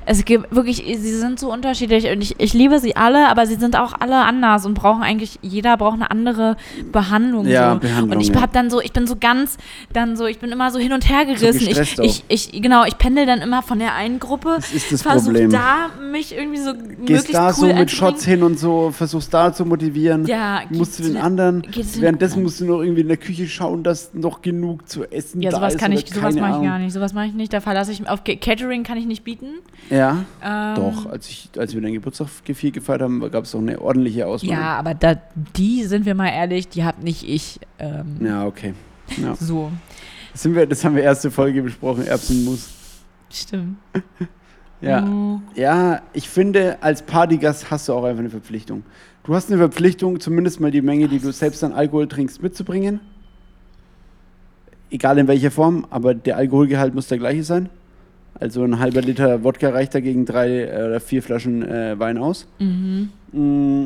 Es gibt wirklich, sie sind so unterschiedlich und ich, ich liebe sie alle, aber sie sind auch alle anders und brauchen eigentlich, jeder braucht eine andere Behandlung. Ja, so. Behandlung, Und ich ja. hab dann so, ich bin so ganz, dann so, ich bin immer so hin und her gerissen. gestresst ich, ich, ich, genau, ich pendel dann immer von der einen Gruppe, versuche da mich irgendwie so Gehst möglichst da cool so mit. Shots hin und so, versuchst da zu motivieren. Ja, musst du den anderen. Währenddessen. Musst du noch irgendwie in der Küche schauen, dass noch genug zu essen Ja, da sowas ist. kann ich, sowas mache ich gar nicht. Sowas mache ich nicht. Da verlasse ich mich auf Ca- Catering kann ich nicht bieten. Ja, Ähm, doch. Als, ich, als wir deinen Geburtstag viel gefeiert haben, gab es auch eine ordentliche Auswahl. Ja, aber da, die sind wir mal ehrlich, die hab nicht ich. Ähm, Ja, okay. Ja. So, Das, sind wir, das haben wir erste Folge besprochen, Erbsenmus. stimmt. Ja. Mm, ja, ich finde, als Partygast hast du auch einfach eine Verpflichtung. Du hast eine Verpflichtung, zumindest mal die Menge, die du selbst an Alkohol trinkst, mitzubringen. Egal in welcher Form, aber der Alkoholgehalt muss der gleiche sein. Also ein halber Liter Wodka reicht dagegen drei äh, oder vier Flaschen äh, Wein aus. Mhm. Mm.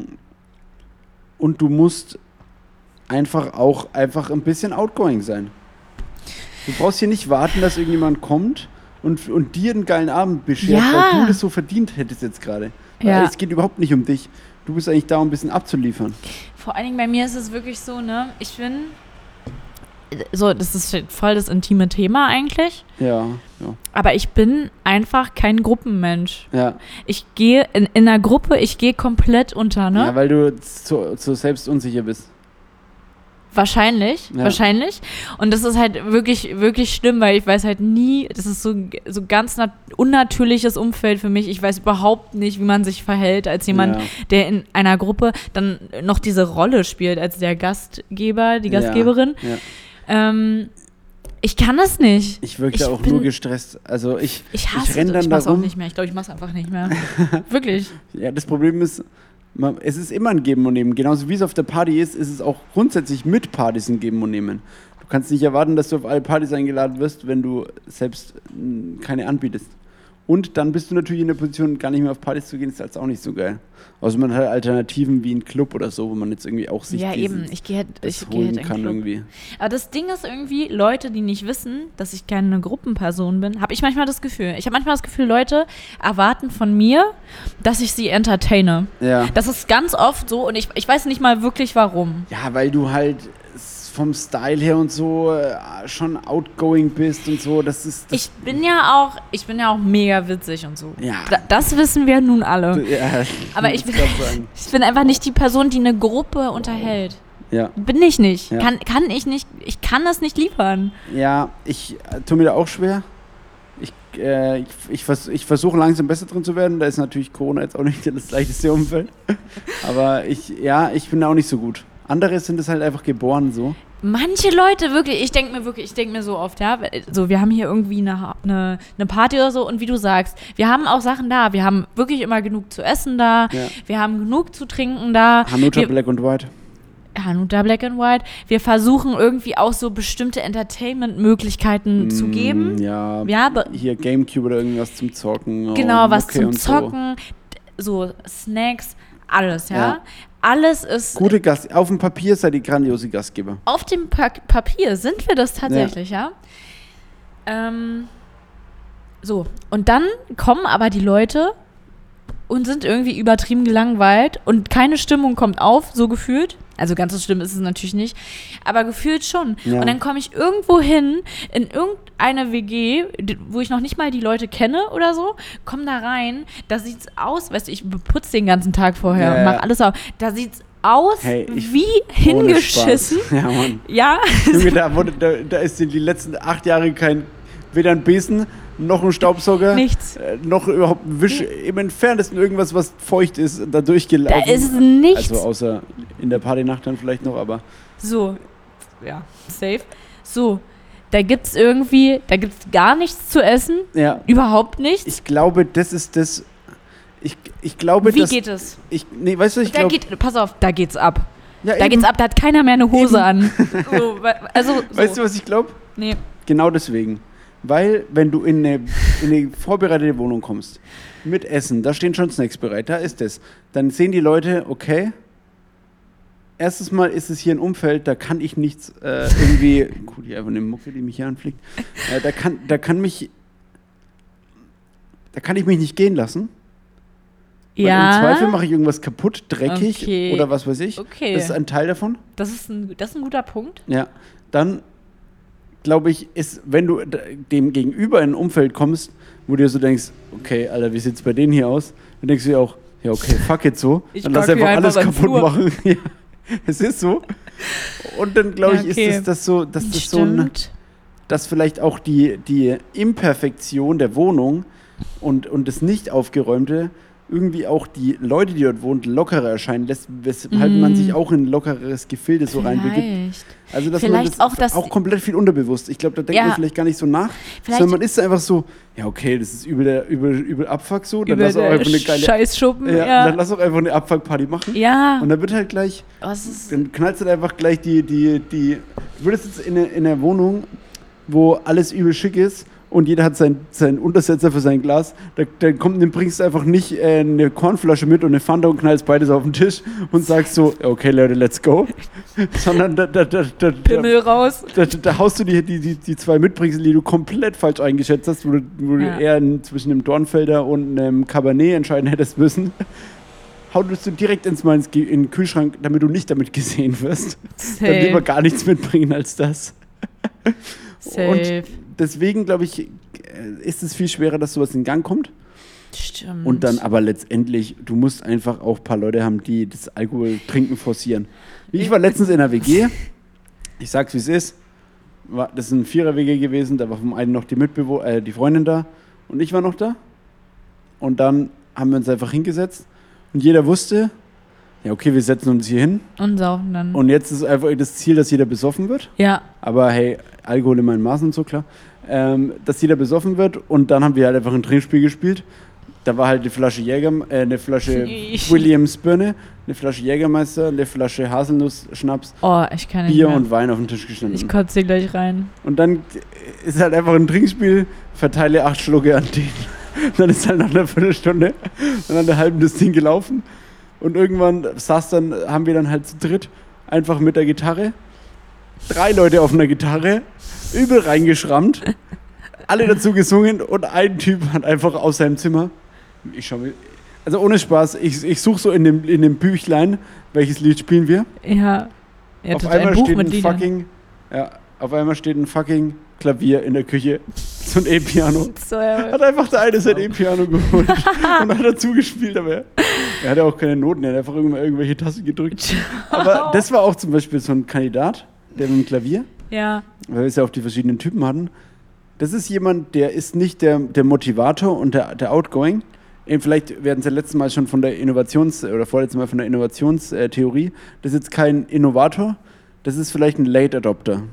Und du musst einfach auch einfach ein bisschen outgoing sein. Du brauchst hier nicht warten, dass irgendjemand kommt und, und dir einen geilen Abend beschert, Ja. weil du das so verdient hättest jetzt gerade. Ja. Es geht überhaupt nicht um dich. Du bist eigentlich da, um ein bisschen abzuliefern. Vor allen Dingen bei mir ist es wirklich so, ne? Ich bin. so, das ist voll das intime Thema eigentlich. Ja, ja. Aber ich bin einfach kein Gruppenmensch. Ja, Ich gehe in, in einer Gruppe, ich gehe komplett unter, ne? ja weil du zu, zu selbst unsicher bist. Wahrscheinlich, Ja. wahrscheinlich. Und das ist halt wirklich, wirklich schlimm, weil ich weiß halt nie, das ist so, so ganz nat unnatürliches Umfeld für mich. Ich weiß überhaupt nicht, wie man sich verhält als jemand, Ja. der in einer Gruppe dann noch diese Rolle spielt, als der Gastgeber, die Gastgeberin. Ja. Ähm, ich kann das nicht. Ich wirke Ich auch bin- nur gestresst. Also ich, Ich hasse ich renn das. dann Ich mach's auch rum. nicht mehr. Ich glaube, ich mach's einfach nicht mehr. Wirklich. Ja, das Problem ist, es ist immer ein Geben und Nehmen. Genauso wie es auf der Party ist, ist es auch grundsätzlich mit Partys ein Geben und Nehmen. Du kannst nicht erwarten, dass du auf alle Partys eingeladen wirst, wenn du selbst mh, keine anbietest. Und dann bist du natürlich in der Position, gar nicht mehr auf Partys zu gehen, ist jetzt auch nicht so geil. Also man hat Alternativen wie ein Club oder so, wo man jetzt irgendwie auch sich ja, eben. Ich gehe halt, ich gehe halt kann Club. irgendwie. Aber das Ding ist irgendwie, Leute, die nicht wissen, dass ich keine Gruppenperson bin, habe ich manchmal das Gefühl. Ich habe manchmal das Gefühl, Leute erwarten von mir, dass ich sie entertaine. Ja. Das ist ganz oft so und ich, ich weiß nicht mal wirklich warum. Ja, weil du halt vom Style her und so äh, schon outgoing bist und so. Das ist. Das Ich bin ja auch, ich bin ja auch mega witzig und so. Ja. Da, das wissen wir nun alle. ja, Aber ich bin-. Ich bin einfach nicht die Person, die eine Gruppe unterhält. Ja. Bin ich nicht. Ja. Kann, kann ich nicht. Ich kann das nicht liefern. Ja, ich äh, tue mir da auch schwer. Ich, äh, ich, ich, vers ich versuche langsam besser drin zu werden. Da ist natürlich Corona jetzt auch nicht das leichteste Umfeld. Aber ich, ja, ich bin da auch nicht so gut. Andere sind es halt einfach geboren so. Manche Leute wirklich, ich denke mir wirklich, ich denke mir so oft, ja, so wir haben hier irgendwie eine, eine, eine Party oder so und wie du sagst, wir haben auch Sachen da, wir haben wirklich immer genug zu essen da, Ja. wir haben genug zu trinken da, Hanuta wir, Black und White. Hanuta Black and White, wir versuchen irgendwie auch so bestimmte Entertainment-Möglichkeiten zu geben. Mm, Ja, Ja, hier Gamecube oder irgendwas zum Zocken. Genau, oh, was Mucke zum Zocken, so Snacks, alles, ja. Ja. Alles ist. Gute Gast. Auf dem Papier seid ihr grandiose Gastgeber. auf dem pa Papier sind wir das tatsächlich, ja. Ähm, so, und dann kommen aber die Leute und sind irgendwie übertrieben gelangweilt und keine Stimmung kommt auf, so gefühlt. Also ganz so schlimm ist es natürlich nicht, aber gefühlt schon. Ja. Und dann komme ich irgendwo hin, in irgendeine WG, wo ich noch nicht mal die Leute kenne oder so, komm da rein, da sieht's aus, weißt du, ich putze den ganzen Tag vorher Ja, und mach ja. alles auf. Da sieht's aus Hey, wie hingeschissen. Ja, Mann. Ja, Junge, da, wurde, da, da ist in die letzten acht Jahre kein, weder ein Besen, noch ein Staubsauger, nichts. äh, noch überhaupt ein Wisch, im entferntesten irgendwas, was feucht ist, da durchgelaufen. Da ist nichts. Also außer in der Partynacht dann vielleicht noch, aber So, ja, safe. So, da gibt's irgendwie, da gibt's gar nichts zu essen. ja, Überhaupt nichts. ich glaube, das ist das. Ich, ich glaube, Wie dass geht es? ich nee, weißt du, ich Da glaube, geht, pass auf, da geht's ab. ja, Da eben. geht's ab, da hat keiner mehr eine Hose an. So, also, so. Weißt du, was ich glaube? nee. Genau deswegen. Weil, wenn du in eine, in eine vorbereitete Wohnung kommst, mit Essen, da stehen schon Snacks bereit, da ist es. Dann sehen die Leute, okay, erstes Mal ist es hier ein Umfeld, da kann ich nichts äh, irgendwie, gut, hier einfach eine Mucke, die mich hier anfliegt, äh, da, kann, da kann mich, da kann ich mich nicht gehen lassen. Weil Ja. Im Zweifel mache ich irgendwas kaputt, dreckig Okay. oder was weiß ich. Okay. Das ist ein Teil davon. Das ist ein, das ist ein guter Punkt. Ja, dann glaube ich, ist, wenn du dem gegenüber in ein Umfeld kommst, wo du dir so denkst, okay, Alter, wie sieht's bei denen hier aus? Dann denkst du dir auch, ja, okay, fuck it so. Ich dann lass einfach alles kaputt Flur. machen. ja, es ist so. Und dann glaube Ja, ich, okay. ist es das so, dass das so ein, dass vielleicht auch die, die Imperfektion der Wohnung und, und das nicht aufgeräumte irgendwie auch die Leute, die dort wohnen, lockerer erscheinen lässt, weshalb man Mm. sich auch in ein lockeres Gefilde so reinbegibt. Vielleicht. Also dass Vielleicht man auch, dass- auch komplett viel unterbewusst. Ich glaube, da denkt Ja. man vielleicht gar nicht so nach, Vielleicht- sondern man ist einfach so, ja okay, das ist übel, der, übel, übel Abfuck so, dann lass auch der einfach eine geile, Scheißschuppen. ja, Ja. dann lass auch einfach eine Abfuck-Party machen. Ja. Und dann wird halt gleich, Was ist, dann knallst du halt einfach gleich die, die, die, du würdest jetzt in, einer Wohnung, wo alles übel schick ist und jeder hat seinen seinen Untersetzer für sein Glas, da, dann kommt, dann bringst du einfach nicht äh, eine Kornflasche mit und eine Fanta und knallst beides auf den Tisch und sagst so, okay Leute, let's go. Sondern da, da, da, da, da, Pimmel raus. da, da haust du die, die, die, die zwei Mitbringsel, die du komplett falsch eingeschätzt hast, wo du, wo Ja. du eher n- zwischen einem Dornfelder und einem Cabernet entscheiden hättest müssen. Hautest du direkt ins, mal ins, Ge- in den Kühlschrank, damit du nicht damit gesehen wirst. Dann lieber Safe. gar nichts mitbringen als das. Safe. Deswegen, glaube ich, ist es viel schwerer, dass sowas in Gang kommt. Stimmt. Und dann aber letztendlich, du musst einfach auch ein paar Leute haben, die das Alkoholtrinken forcieren. Ich war letztens in einer WG. Ich sag's, wie es ist. War, das ist ein Vierer-WG gewesen. Da war vom einen noch die Mitbewo äh, die Freundin da. Und ich war noch da. Und dann haben wir uns einfach hingesetzt. Und jeder wusste, ja, okay, wir setzen uns hier hin. Und saufen dann. Und jetzt ist einfach das Ziel, dass jeder besoffen wird. ja. Aber hey, Alkohol in meinen Maßen und so, klar. Ähm, dass jeder besoffen wird und dann haben wir halt einfach ein Trinkspiel gespielt. Da war halt eine Flasche Jäger, äh, eine Flasche Williams Birne, eine Flasche Jägermeister, eine Flasche Haselnuss-Schnaps, Oh, ich kann nicht Bier und Wein auf den Tisch gestanden. Ich kotze gleich rein. und dann ist halt einfach ein Trinkspiel, verteile acht Schlucke an den. Dann ist halt nach einer Viertelstunde und nach einer halben das Ding gelaufen. Und irgendwann saß dann, haben wir dann halt zu dritt einfach mit der Gitarre, drei Leute auf einer Gitarre, übel reingeschrammt, alle dazu gesungen und ein Typ hat einfach aus seinem Zimmer, ich schau mir, also ohne Spaß, ich, ich suche so in dem, in dem Büchlein, welches Lied spielen wir. Ja. Ihr auf einmal ein Buch steht ein fucking, ja, auf einmal steht ein fucking Klavier in der Küche, so ein E-Piano. So, ja. Hat einfach der eine sein E-Piano geholt und hat dazu gespielt, aber er hatte auch keine Noten, er hat einfach irgendw- irgendwelche Tasten gedrückt. Aber das war auch zum Beispiel so ein Kandidat, der mit dem Klavier, Ja. weil wir es ja auch die verschiedenen Typen hatten. Das ist jemand, der ist nicht der, der Motivator und der, der Outgoing. Eben vielleicht werden sie letztes Mal schon von der Innovations- oder vorletztes Mal von der Innovationstheorie. Das ist jetzt kein Innovator, das ist vielleicht ein Late Adopter.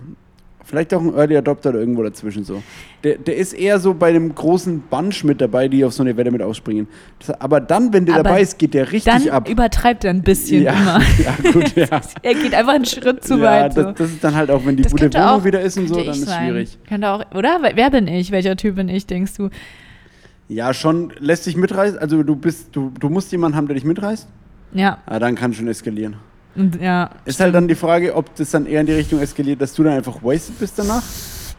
Vielleicht auch ein Early Adopter oder irgendwo dazwischen so. Der, der ist eher so bei dem großen Bunch mit dabei, die auf so eine Welle mit ausspringen. Das, aber dann, wenn der Aber dabei ist, geht der richtig Dann ab. übertreibt er ein bisschen ja, immer. ja, gut, ja. Er geht einfach einen Schritt zu ja, weit. So. das, das ist dann halt auch, wenn die Das gute Wohnung auch- wieder ist und so, dann ist sein. schwierig. Könnte auch, oder? Wer bin ich? Welcher Typ bin ich, denkst du? Ja, schon lässt dich mitreißen. Also du bist, du, du musst jemanden haben, der dich mitreißt. Ja. Ah, dann kann schon eskalieren. Und, ja. Ist halt dann die Frage, ob das dann eher in die Richtung eskaliert, dass du dann einfach wasted bist danach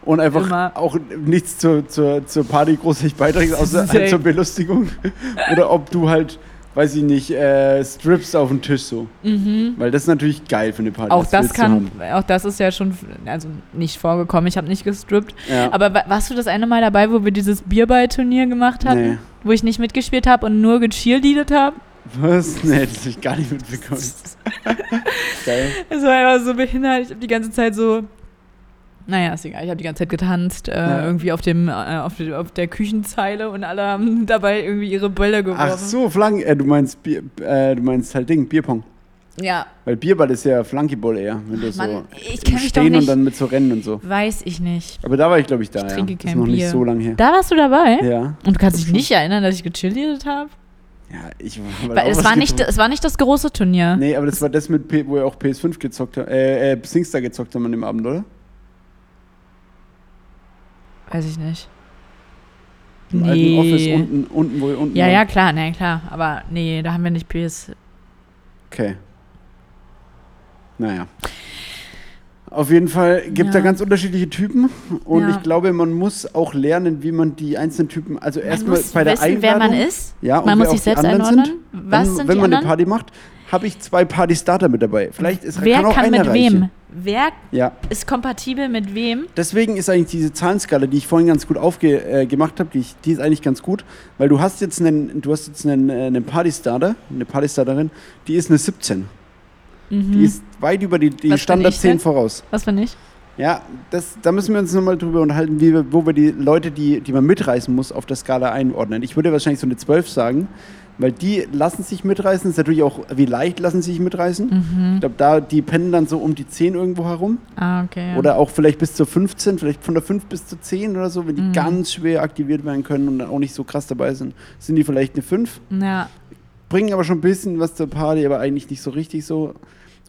und einfach Immer. auch nichts zur, zur, zur Party großartig beiträgst, außer halt zur Belustigung. Oder ob du halt, weiß ich nicht, äh, strips auf den Tisch so. Weil das ist natürlich geil für eine Party. Mhm. Auch das du kann, haben. auch das ist ja schon, also nicht vorgekommen. Ich habe nicht gestrippt. Ja. Aber wa- warst du das eine Mal dabei, wo wir dieses Bierball-Turnier gemacht hatten? Nee. Wo ich nicht mitgespielt habe und nur gecheerleadet habe? Was? Nee, das hab ich gar nicht mitbekommen. geil. Es war einfach so behindert. Ich habe die ganze Zeit so. Naja, ist egal. Ich habe die ganze Zeit getanzt, äh, Ja. irgendwie auf, dem, äh, auf, der, auf der Küchenzeile und alle haben dabei irgendwie ihre Bälle geworfen. Ach so, Flanken, äh, du meinst Bier, äh, du meinst halt Ding, Bierpong. Ja, Weil Bierball ist ja Flunkyball eher, wenn du Mann, so ich kenn mich doch Stehen und nicht. dann mit so Rennen und so. weiß ich nicht. Aber da war ich, glaube ich, da, Ich ja. trinke Das ist kein noch nicht Bier. so lange her. Da warst du dabei? Ja. Und du kannst dich nicht erinnern, dass ich gecheerleadet habe? Ja, ich war es war, nicht, es war nicht das große Turnier. Nee, aber das war das mit, P wo ihr auch PS5 gezockt habt, äh, äh, Singstar gezockt haben an dem Abend, oder? Weiß ich nicht. Im alten Office unten, unten, wo ihr unten Ja, wart. ja, klar, nee, klar. Aber nee, da haben wir nicht PS. Okay. Naja. Auf jeden Fall gibt es Ja. da ganz unterschiedliche Typen und Ja. ich glaube, man muss auch lernen, wie man die einzelnen Typen, also erstmal bei der wissen, Einladung, wer man ist. ja, man muss sich selbst einordnen. Sind. Was Dann, sind wenn man eine anderen? Party macht, habe ich zwei Party-Starter mit dabei. Vielleicht ist, Wer kann auch kann mit reichen. wem? Wer Ja, ist kompatibel mit wem? deswegen ist eigentlich diese Zahlenskala, die ich vorhin ganz gut aufgemacht äh, habe, die, ich- die ist eigentlich ganz gut, weil du hast jetzt einen, du hast jetzt einen, äh, einen Party-Starter, eine Party-Starterin, die ist eine 17. Mhm. Die ist weit über die, die Standard ich 10 denn? voraus. Was bin ich? Ja, das, da müssen wir uns nochmal drüber unterhalten, wie wir, wo wir die Leute, die, die man mitreißen muss, auf der Skala einordnen. Ich würde wahrscheinlich so eine 12 sagen, weil die lassen sich mitreißen. Das ist natürlich auch, wie leicht lassen sie sich mitreißen. Mhm. Ich glaube, da, die pennen dann so um die 10 irgendwo herum. Ah, okay. Ja. Oder auch vielleicht bis zur 15, vielleicht von der 5 bis zur 10 oder so, wenn die Mhm. ganz schwer aktiviert werden können und dann auch nicht so krass dabei sind, sind die vielleicht eine 5. ja. Bringen aber schon ein bisschen was zur Party, aber eigentlich nicht so richtig so.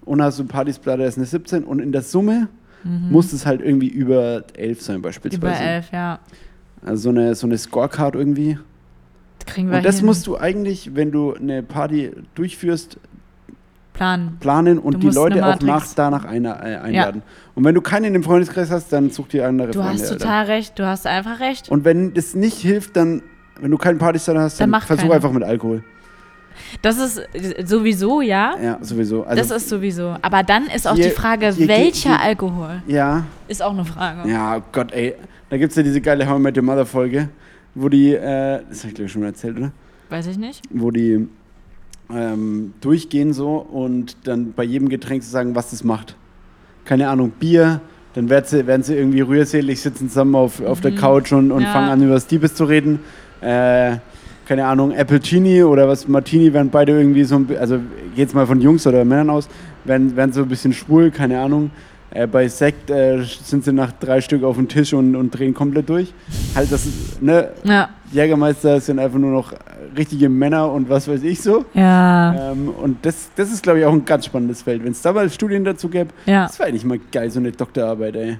Und hast du Partysplatter, ist eine 17. Und in der Summe muss es halt irgendwie über 11 sein, beispielsweise. Mhm. Über elf, ja. Also so eine, so eine Scorecard irgendwie. Das kriegen wir Und das hin. musst du eigentlich, wenn du eine Party durchführst, planen. planen Du und die Leute auch nach, danach einer, äh, einladen. Und wenn du keinen in dem Freundeskreis hast, dann such dir andere Du Freunde. hast Alter. total recht. Du hast einfach recht. Und wenn das nicht hilft, dann, wenn du keinen Partystarter hast, Dann dann, versuch keine. einfach mit Alkohol. Das ist äh, sowieso, ja. Ja, sowieso. Also, das ist sowieso. Aber dann ist auch Hier- die Frage, hier- welcher hier- Alkohol? ja, Ist auch eine Frage. ja, oh Gott, ey. Da gibt es ja diese geile How I Met Your Mother Folge, wo die, äh, das habe ich glaube ich schon mal erzählt, oder? Weiß ich nicht. Wo die ähm, durchgehen so und dann bei jedem Getränk zu sagen, was das macht. Keine Ahnung, Bier, dann werden sie, werden sie irgendwie rührselig, sitzen zusammen auf, auf der Couch und, und Mhm. Ja. fangen an, über das Diebes zu reden. Äh, keine Ahnung, Appletini oder was, Martini werden beide irgendwie so, also geht's mal von Jungs oder Männern aus, werden, werden so ein bisschen schwul, keine Ahnung. Äh, bei Sekt äh, sind sie nach drei Stück auf dem Tisch und, und drehen komplett durch. Halt, das ist, ne, Ja. Jägermeister sind einfach nur noch richtige Männer und was weiß ich so. Ja. Ähm, und das, das ist, glaube ich, auch ein ganz spannendes Feld. Wenn es da mal Studien dazu gäbe, Ja. das wäre eigentlich mal geil, so eine Doktorarbeit, ey.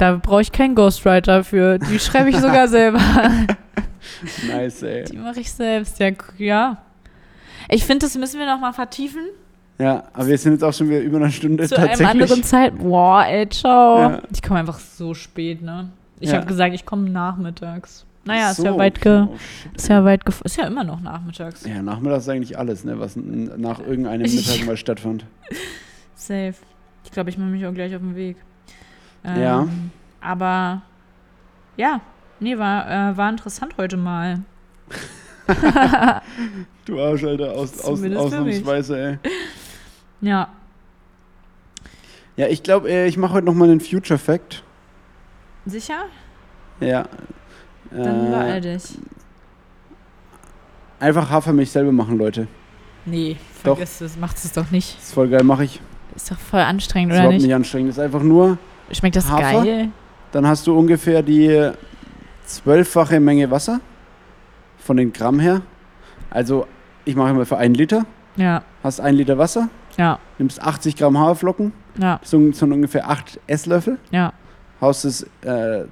Da brauche ich keinen Ghostwriter für. Die schreibe ich sogar selber. Nice, ey. Die mache ich selbst. Ja. ja. Ich finde, das müssen wir noch mal vertiefen. Ja, aber wir sind jetzt auch schon wieder über eine Stunde Zu einem tatsächlich. anderen Zeit. Boah, ey, ciao. Ja. Ich komme einfach so spät, ne? Ich Ja. habe gesagt, ich komme nachmittags. Naja, ist So, ja weit ge okay. Oh, shit, ist ja weit gef ist ja immer noch nachmittags. Ja, nachmittags ist eigentlich alles, ne, was nach irgendeinem Mittag mal stattfand. Safe. Ich glaube, ich mache mich auch gleich auf den Weg. Ähm, Ja. Aber ja, nee, war, äh, war interessant heute mal. Du Arsch, Alter, aus, aus, ausnahmsweise, ey. Ja. Ja, ich glaube, äh, ich mache heute nochmal einen Future Fact. Sicher? Ja. Dann Äh, beeil dich. einfach Hafermilch selber machen, Leute. Nee, Doch. vergiss es, macht es doch nicht. Ist voll geil, mache ich. Ist doch voll anstrengend, ist oder überhaupt nicht? nicht anstrengend. Ist einfach nur, Schmeckt das Hafer? geil? dann hast du ungefähr die zwölffache Menge Wasser von den Gramm her. Also, ich mache immer für einen Liter. Ja, Hast ein Liter Wasser, ja, nimmst 80 Gramm Haferflocken, ja, so, so ungefähr 8 Esslöffel. ja. Haust es, äh,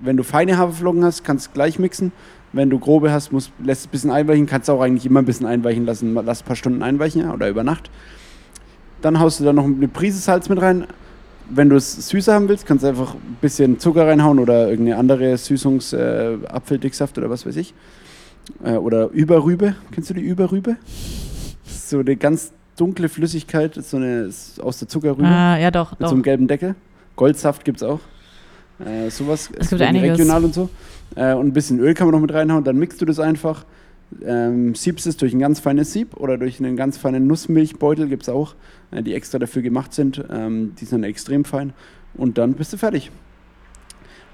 wenn du feine Haferflocken hast, kannst du gleich mixen. Wenn du grobe hast, musst, lässt es ein bisschen einweichen. Kannst du auch eigentlich immer ein bisschen einweichen lassen. Lass ein paar Stunden einweichen ja, oder über Nacht. Dann haust du da noch eine Prise Salz mit rein. Wenn du es süßer haben willst, kannst du einfach ein bisschen Zucker reinhauen oder irgendeine andere Süßungs-, äh, Apfeldicksaft oder was weiß ich. Äh, oder Überrübe. Kennst du die Überrübe? So eine ganz dunkle Flüssigkeit, so eine aus der Zuckerrübe Ah, ja, doch, mit doch. so einem gelben Deckel. Goldsaft gibt es auch. Äh, sowas Es gibt einiges. regional und so. Äh, und ein bisschen Öl kann man noch mit reinhauen. Dann mixt du das einfach. Ähm, siebst es durch ein ganz feines Sieb oder durch einen ganz feinen Nussmilchbeutel gibt es auch, äh, die extra dafür gemacht sind. Ähm, die sind extrem fein. Und dann bist du fertig.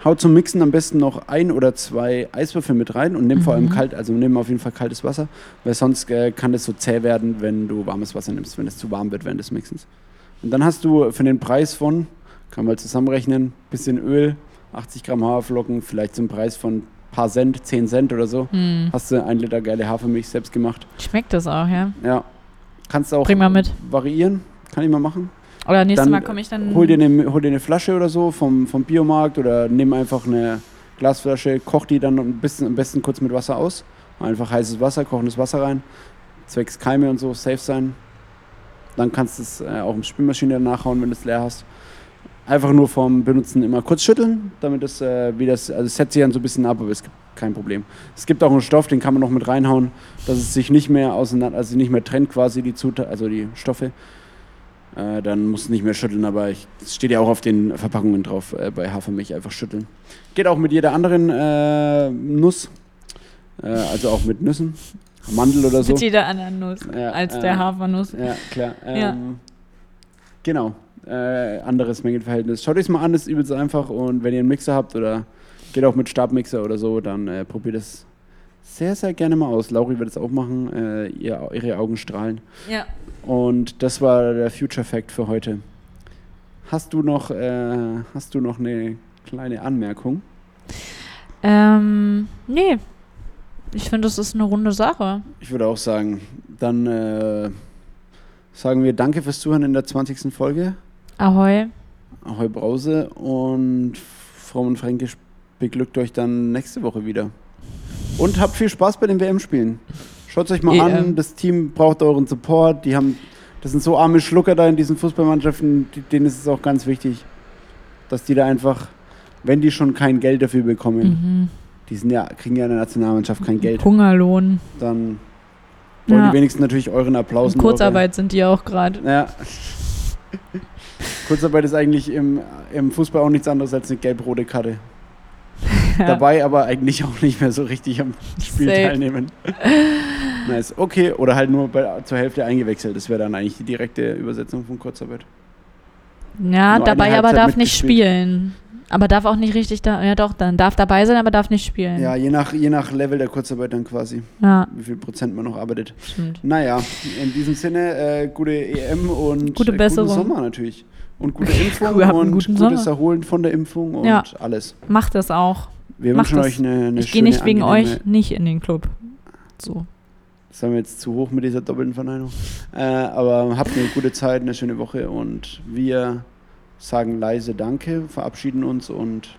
Hau zum Mixen am besten noch ein oder zwei Eiswürfel mit rein und nimm vor allem Mhm. kalt, also nimm auf jeden Fall kaltes Wasser, weil sonst äh, kann das so zäh werden, wenn du warmes Wasser nimmst, wenn es zu warm wird während des Mixens. Und dann hast du für den Preis von, kann man zusammenrechnen, bisschen Öl, 80 Gramm Haferflocken, vielleicht zum Preis von paar Cent, 10 Cent oder so, Hm. hast du ein Liter geile Hafermilch selbst gemacht. Schmeckt das auch, ja? Ja. Kannst du auch Bring mal mit. variieren, kann ich mal machen. Oder nächstes Dann Mal komme ich dann. Hol dir, eine, hol dir eine Flasche oder so vom, vom Biomarkt oder nimm einfach eine Glasflasche, koch die dann ein bisschen, am besten kurz mit Wasser aus. Einfach heißes Wasser, kochendes Wasser rein, zwecks Keime und so, safe sein. Dann kannst du es äh, auch in Spülmaschine nachhauen, wenn du es leer hast. Einfach nur vom Benutzen immer kurz schütteln, damit es äh, wieder, also es setzt sich dann so ein bisschen ab, aber es gibt kein Problem. Es gibt auch einen Stoff, den kann man noch mit reinhauen, dass es sich nicht mehr auseinander, also nicht mehr trennt quasi die Zutat, also die Stoffe. Äh, dann musst du nicht mehr schütteln, aber ich- es steht ja auch auf den Verpackungen drauf, äh, bei Hafermilch einfach schütteln. Geht auch mit jeder anderen äh, Nuss, äh, also auch mit Nüssen, Mandel oder so. Mit jeder anderen Nuss Ja, als äh, der Hafernuss. Ja, klar. Ähm, Ja. Genau, äh, anderes Mengenverhältnis. Schaut euch mal an, das ist übelst einfach und wenn ihr einen Mixer habt oder geht auch mit Stabmixer oder so, dann äh, probiert es sehr, sehr gerne mal aus. Lauri wird es auch machen, äh, ihr, ihre Augen strahlen. Ja. Und das war der Future Fact für heute. Hast du noch, äh, hast du noch eine kleine Anmerkung? Ähm, nee. Ich finde, das ist eine runde Sache. Ich würde auch sagen, dann äh, sagen wir Danke fürs Zuhören in der 20. Folge. Ahoi. Ahoi Brause und Fromm und Fränkisch beglückt euch dann nächste Woche wieder. Und habt viel Spaß bei den WM-Spielen. Schaut euch mal EM. an, das Team braucht euren Support. Die haben, das sind so arme Schlucker da in diesen Fußballmannschaften, denen ist es auch ganz wichtig, dass die da einfach, wenn die schon kein Geld dafür bekommen, Mhm. die sind ja, kriegen ja in der Nationalmannschaft kein Geld, Hungerlohn. dann Wollen Ja. die wenigsten natürlich euren Applaus. In und eure- Kurzarbeit sind die auch gerade. Ja. Kurzarbeit ist eigentlich im, im Fußball auch nichts anderes als eine gelb-rote Karte. Dabei aber eigentlich auch nicht mehr so richtig am Spiel Safe. teilnehmen. nice. Okay, oder halt nur bei, zur Hälfte eingewechselt. Das wäre dann eigentlich die direkte Übersetzung von Kurzarbeit. Ja, Nur dabei aber darf nicht spielen. Aber darf auch nicht richtig da. Ja, doch, dann darf dabei sein, aber darf nicht spielen. Ja, je nach, je nach Level der Kurzarbeit dann quasi, Ja, wie viel Prozent man noch arbeitet. stimmt. Naja, in diesem Sinne, äh, gute EM und Gute äh, Besserung. guten Sommer natürlich. Und gute Impfung und gutes Sommer. Erholen von der Impfung und Ja. alles. Macht das auch. Wir Macht wünschen das. euch eine, eine ich gehe nicht wegen euch nicht in den Club. So. Das haben wir jetzt zu hoch mit dieser doppelten Verneinung. Äh, aber habt eine gute Zeit, eine schöne Woche und wir sagen leise Danke, verabschieden uns und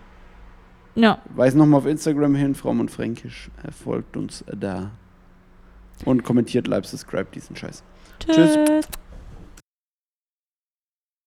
Ja. weisen nochmal auf Instagram hin, Fromm und Fränkisch. Äh, folgt uns da. Und kommentiert, like, subscribe diesen Scheiß. Tschüss. Tschüss.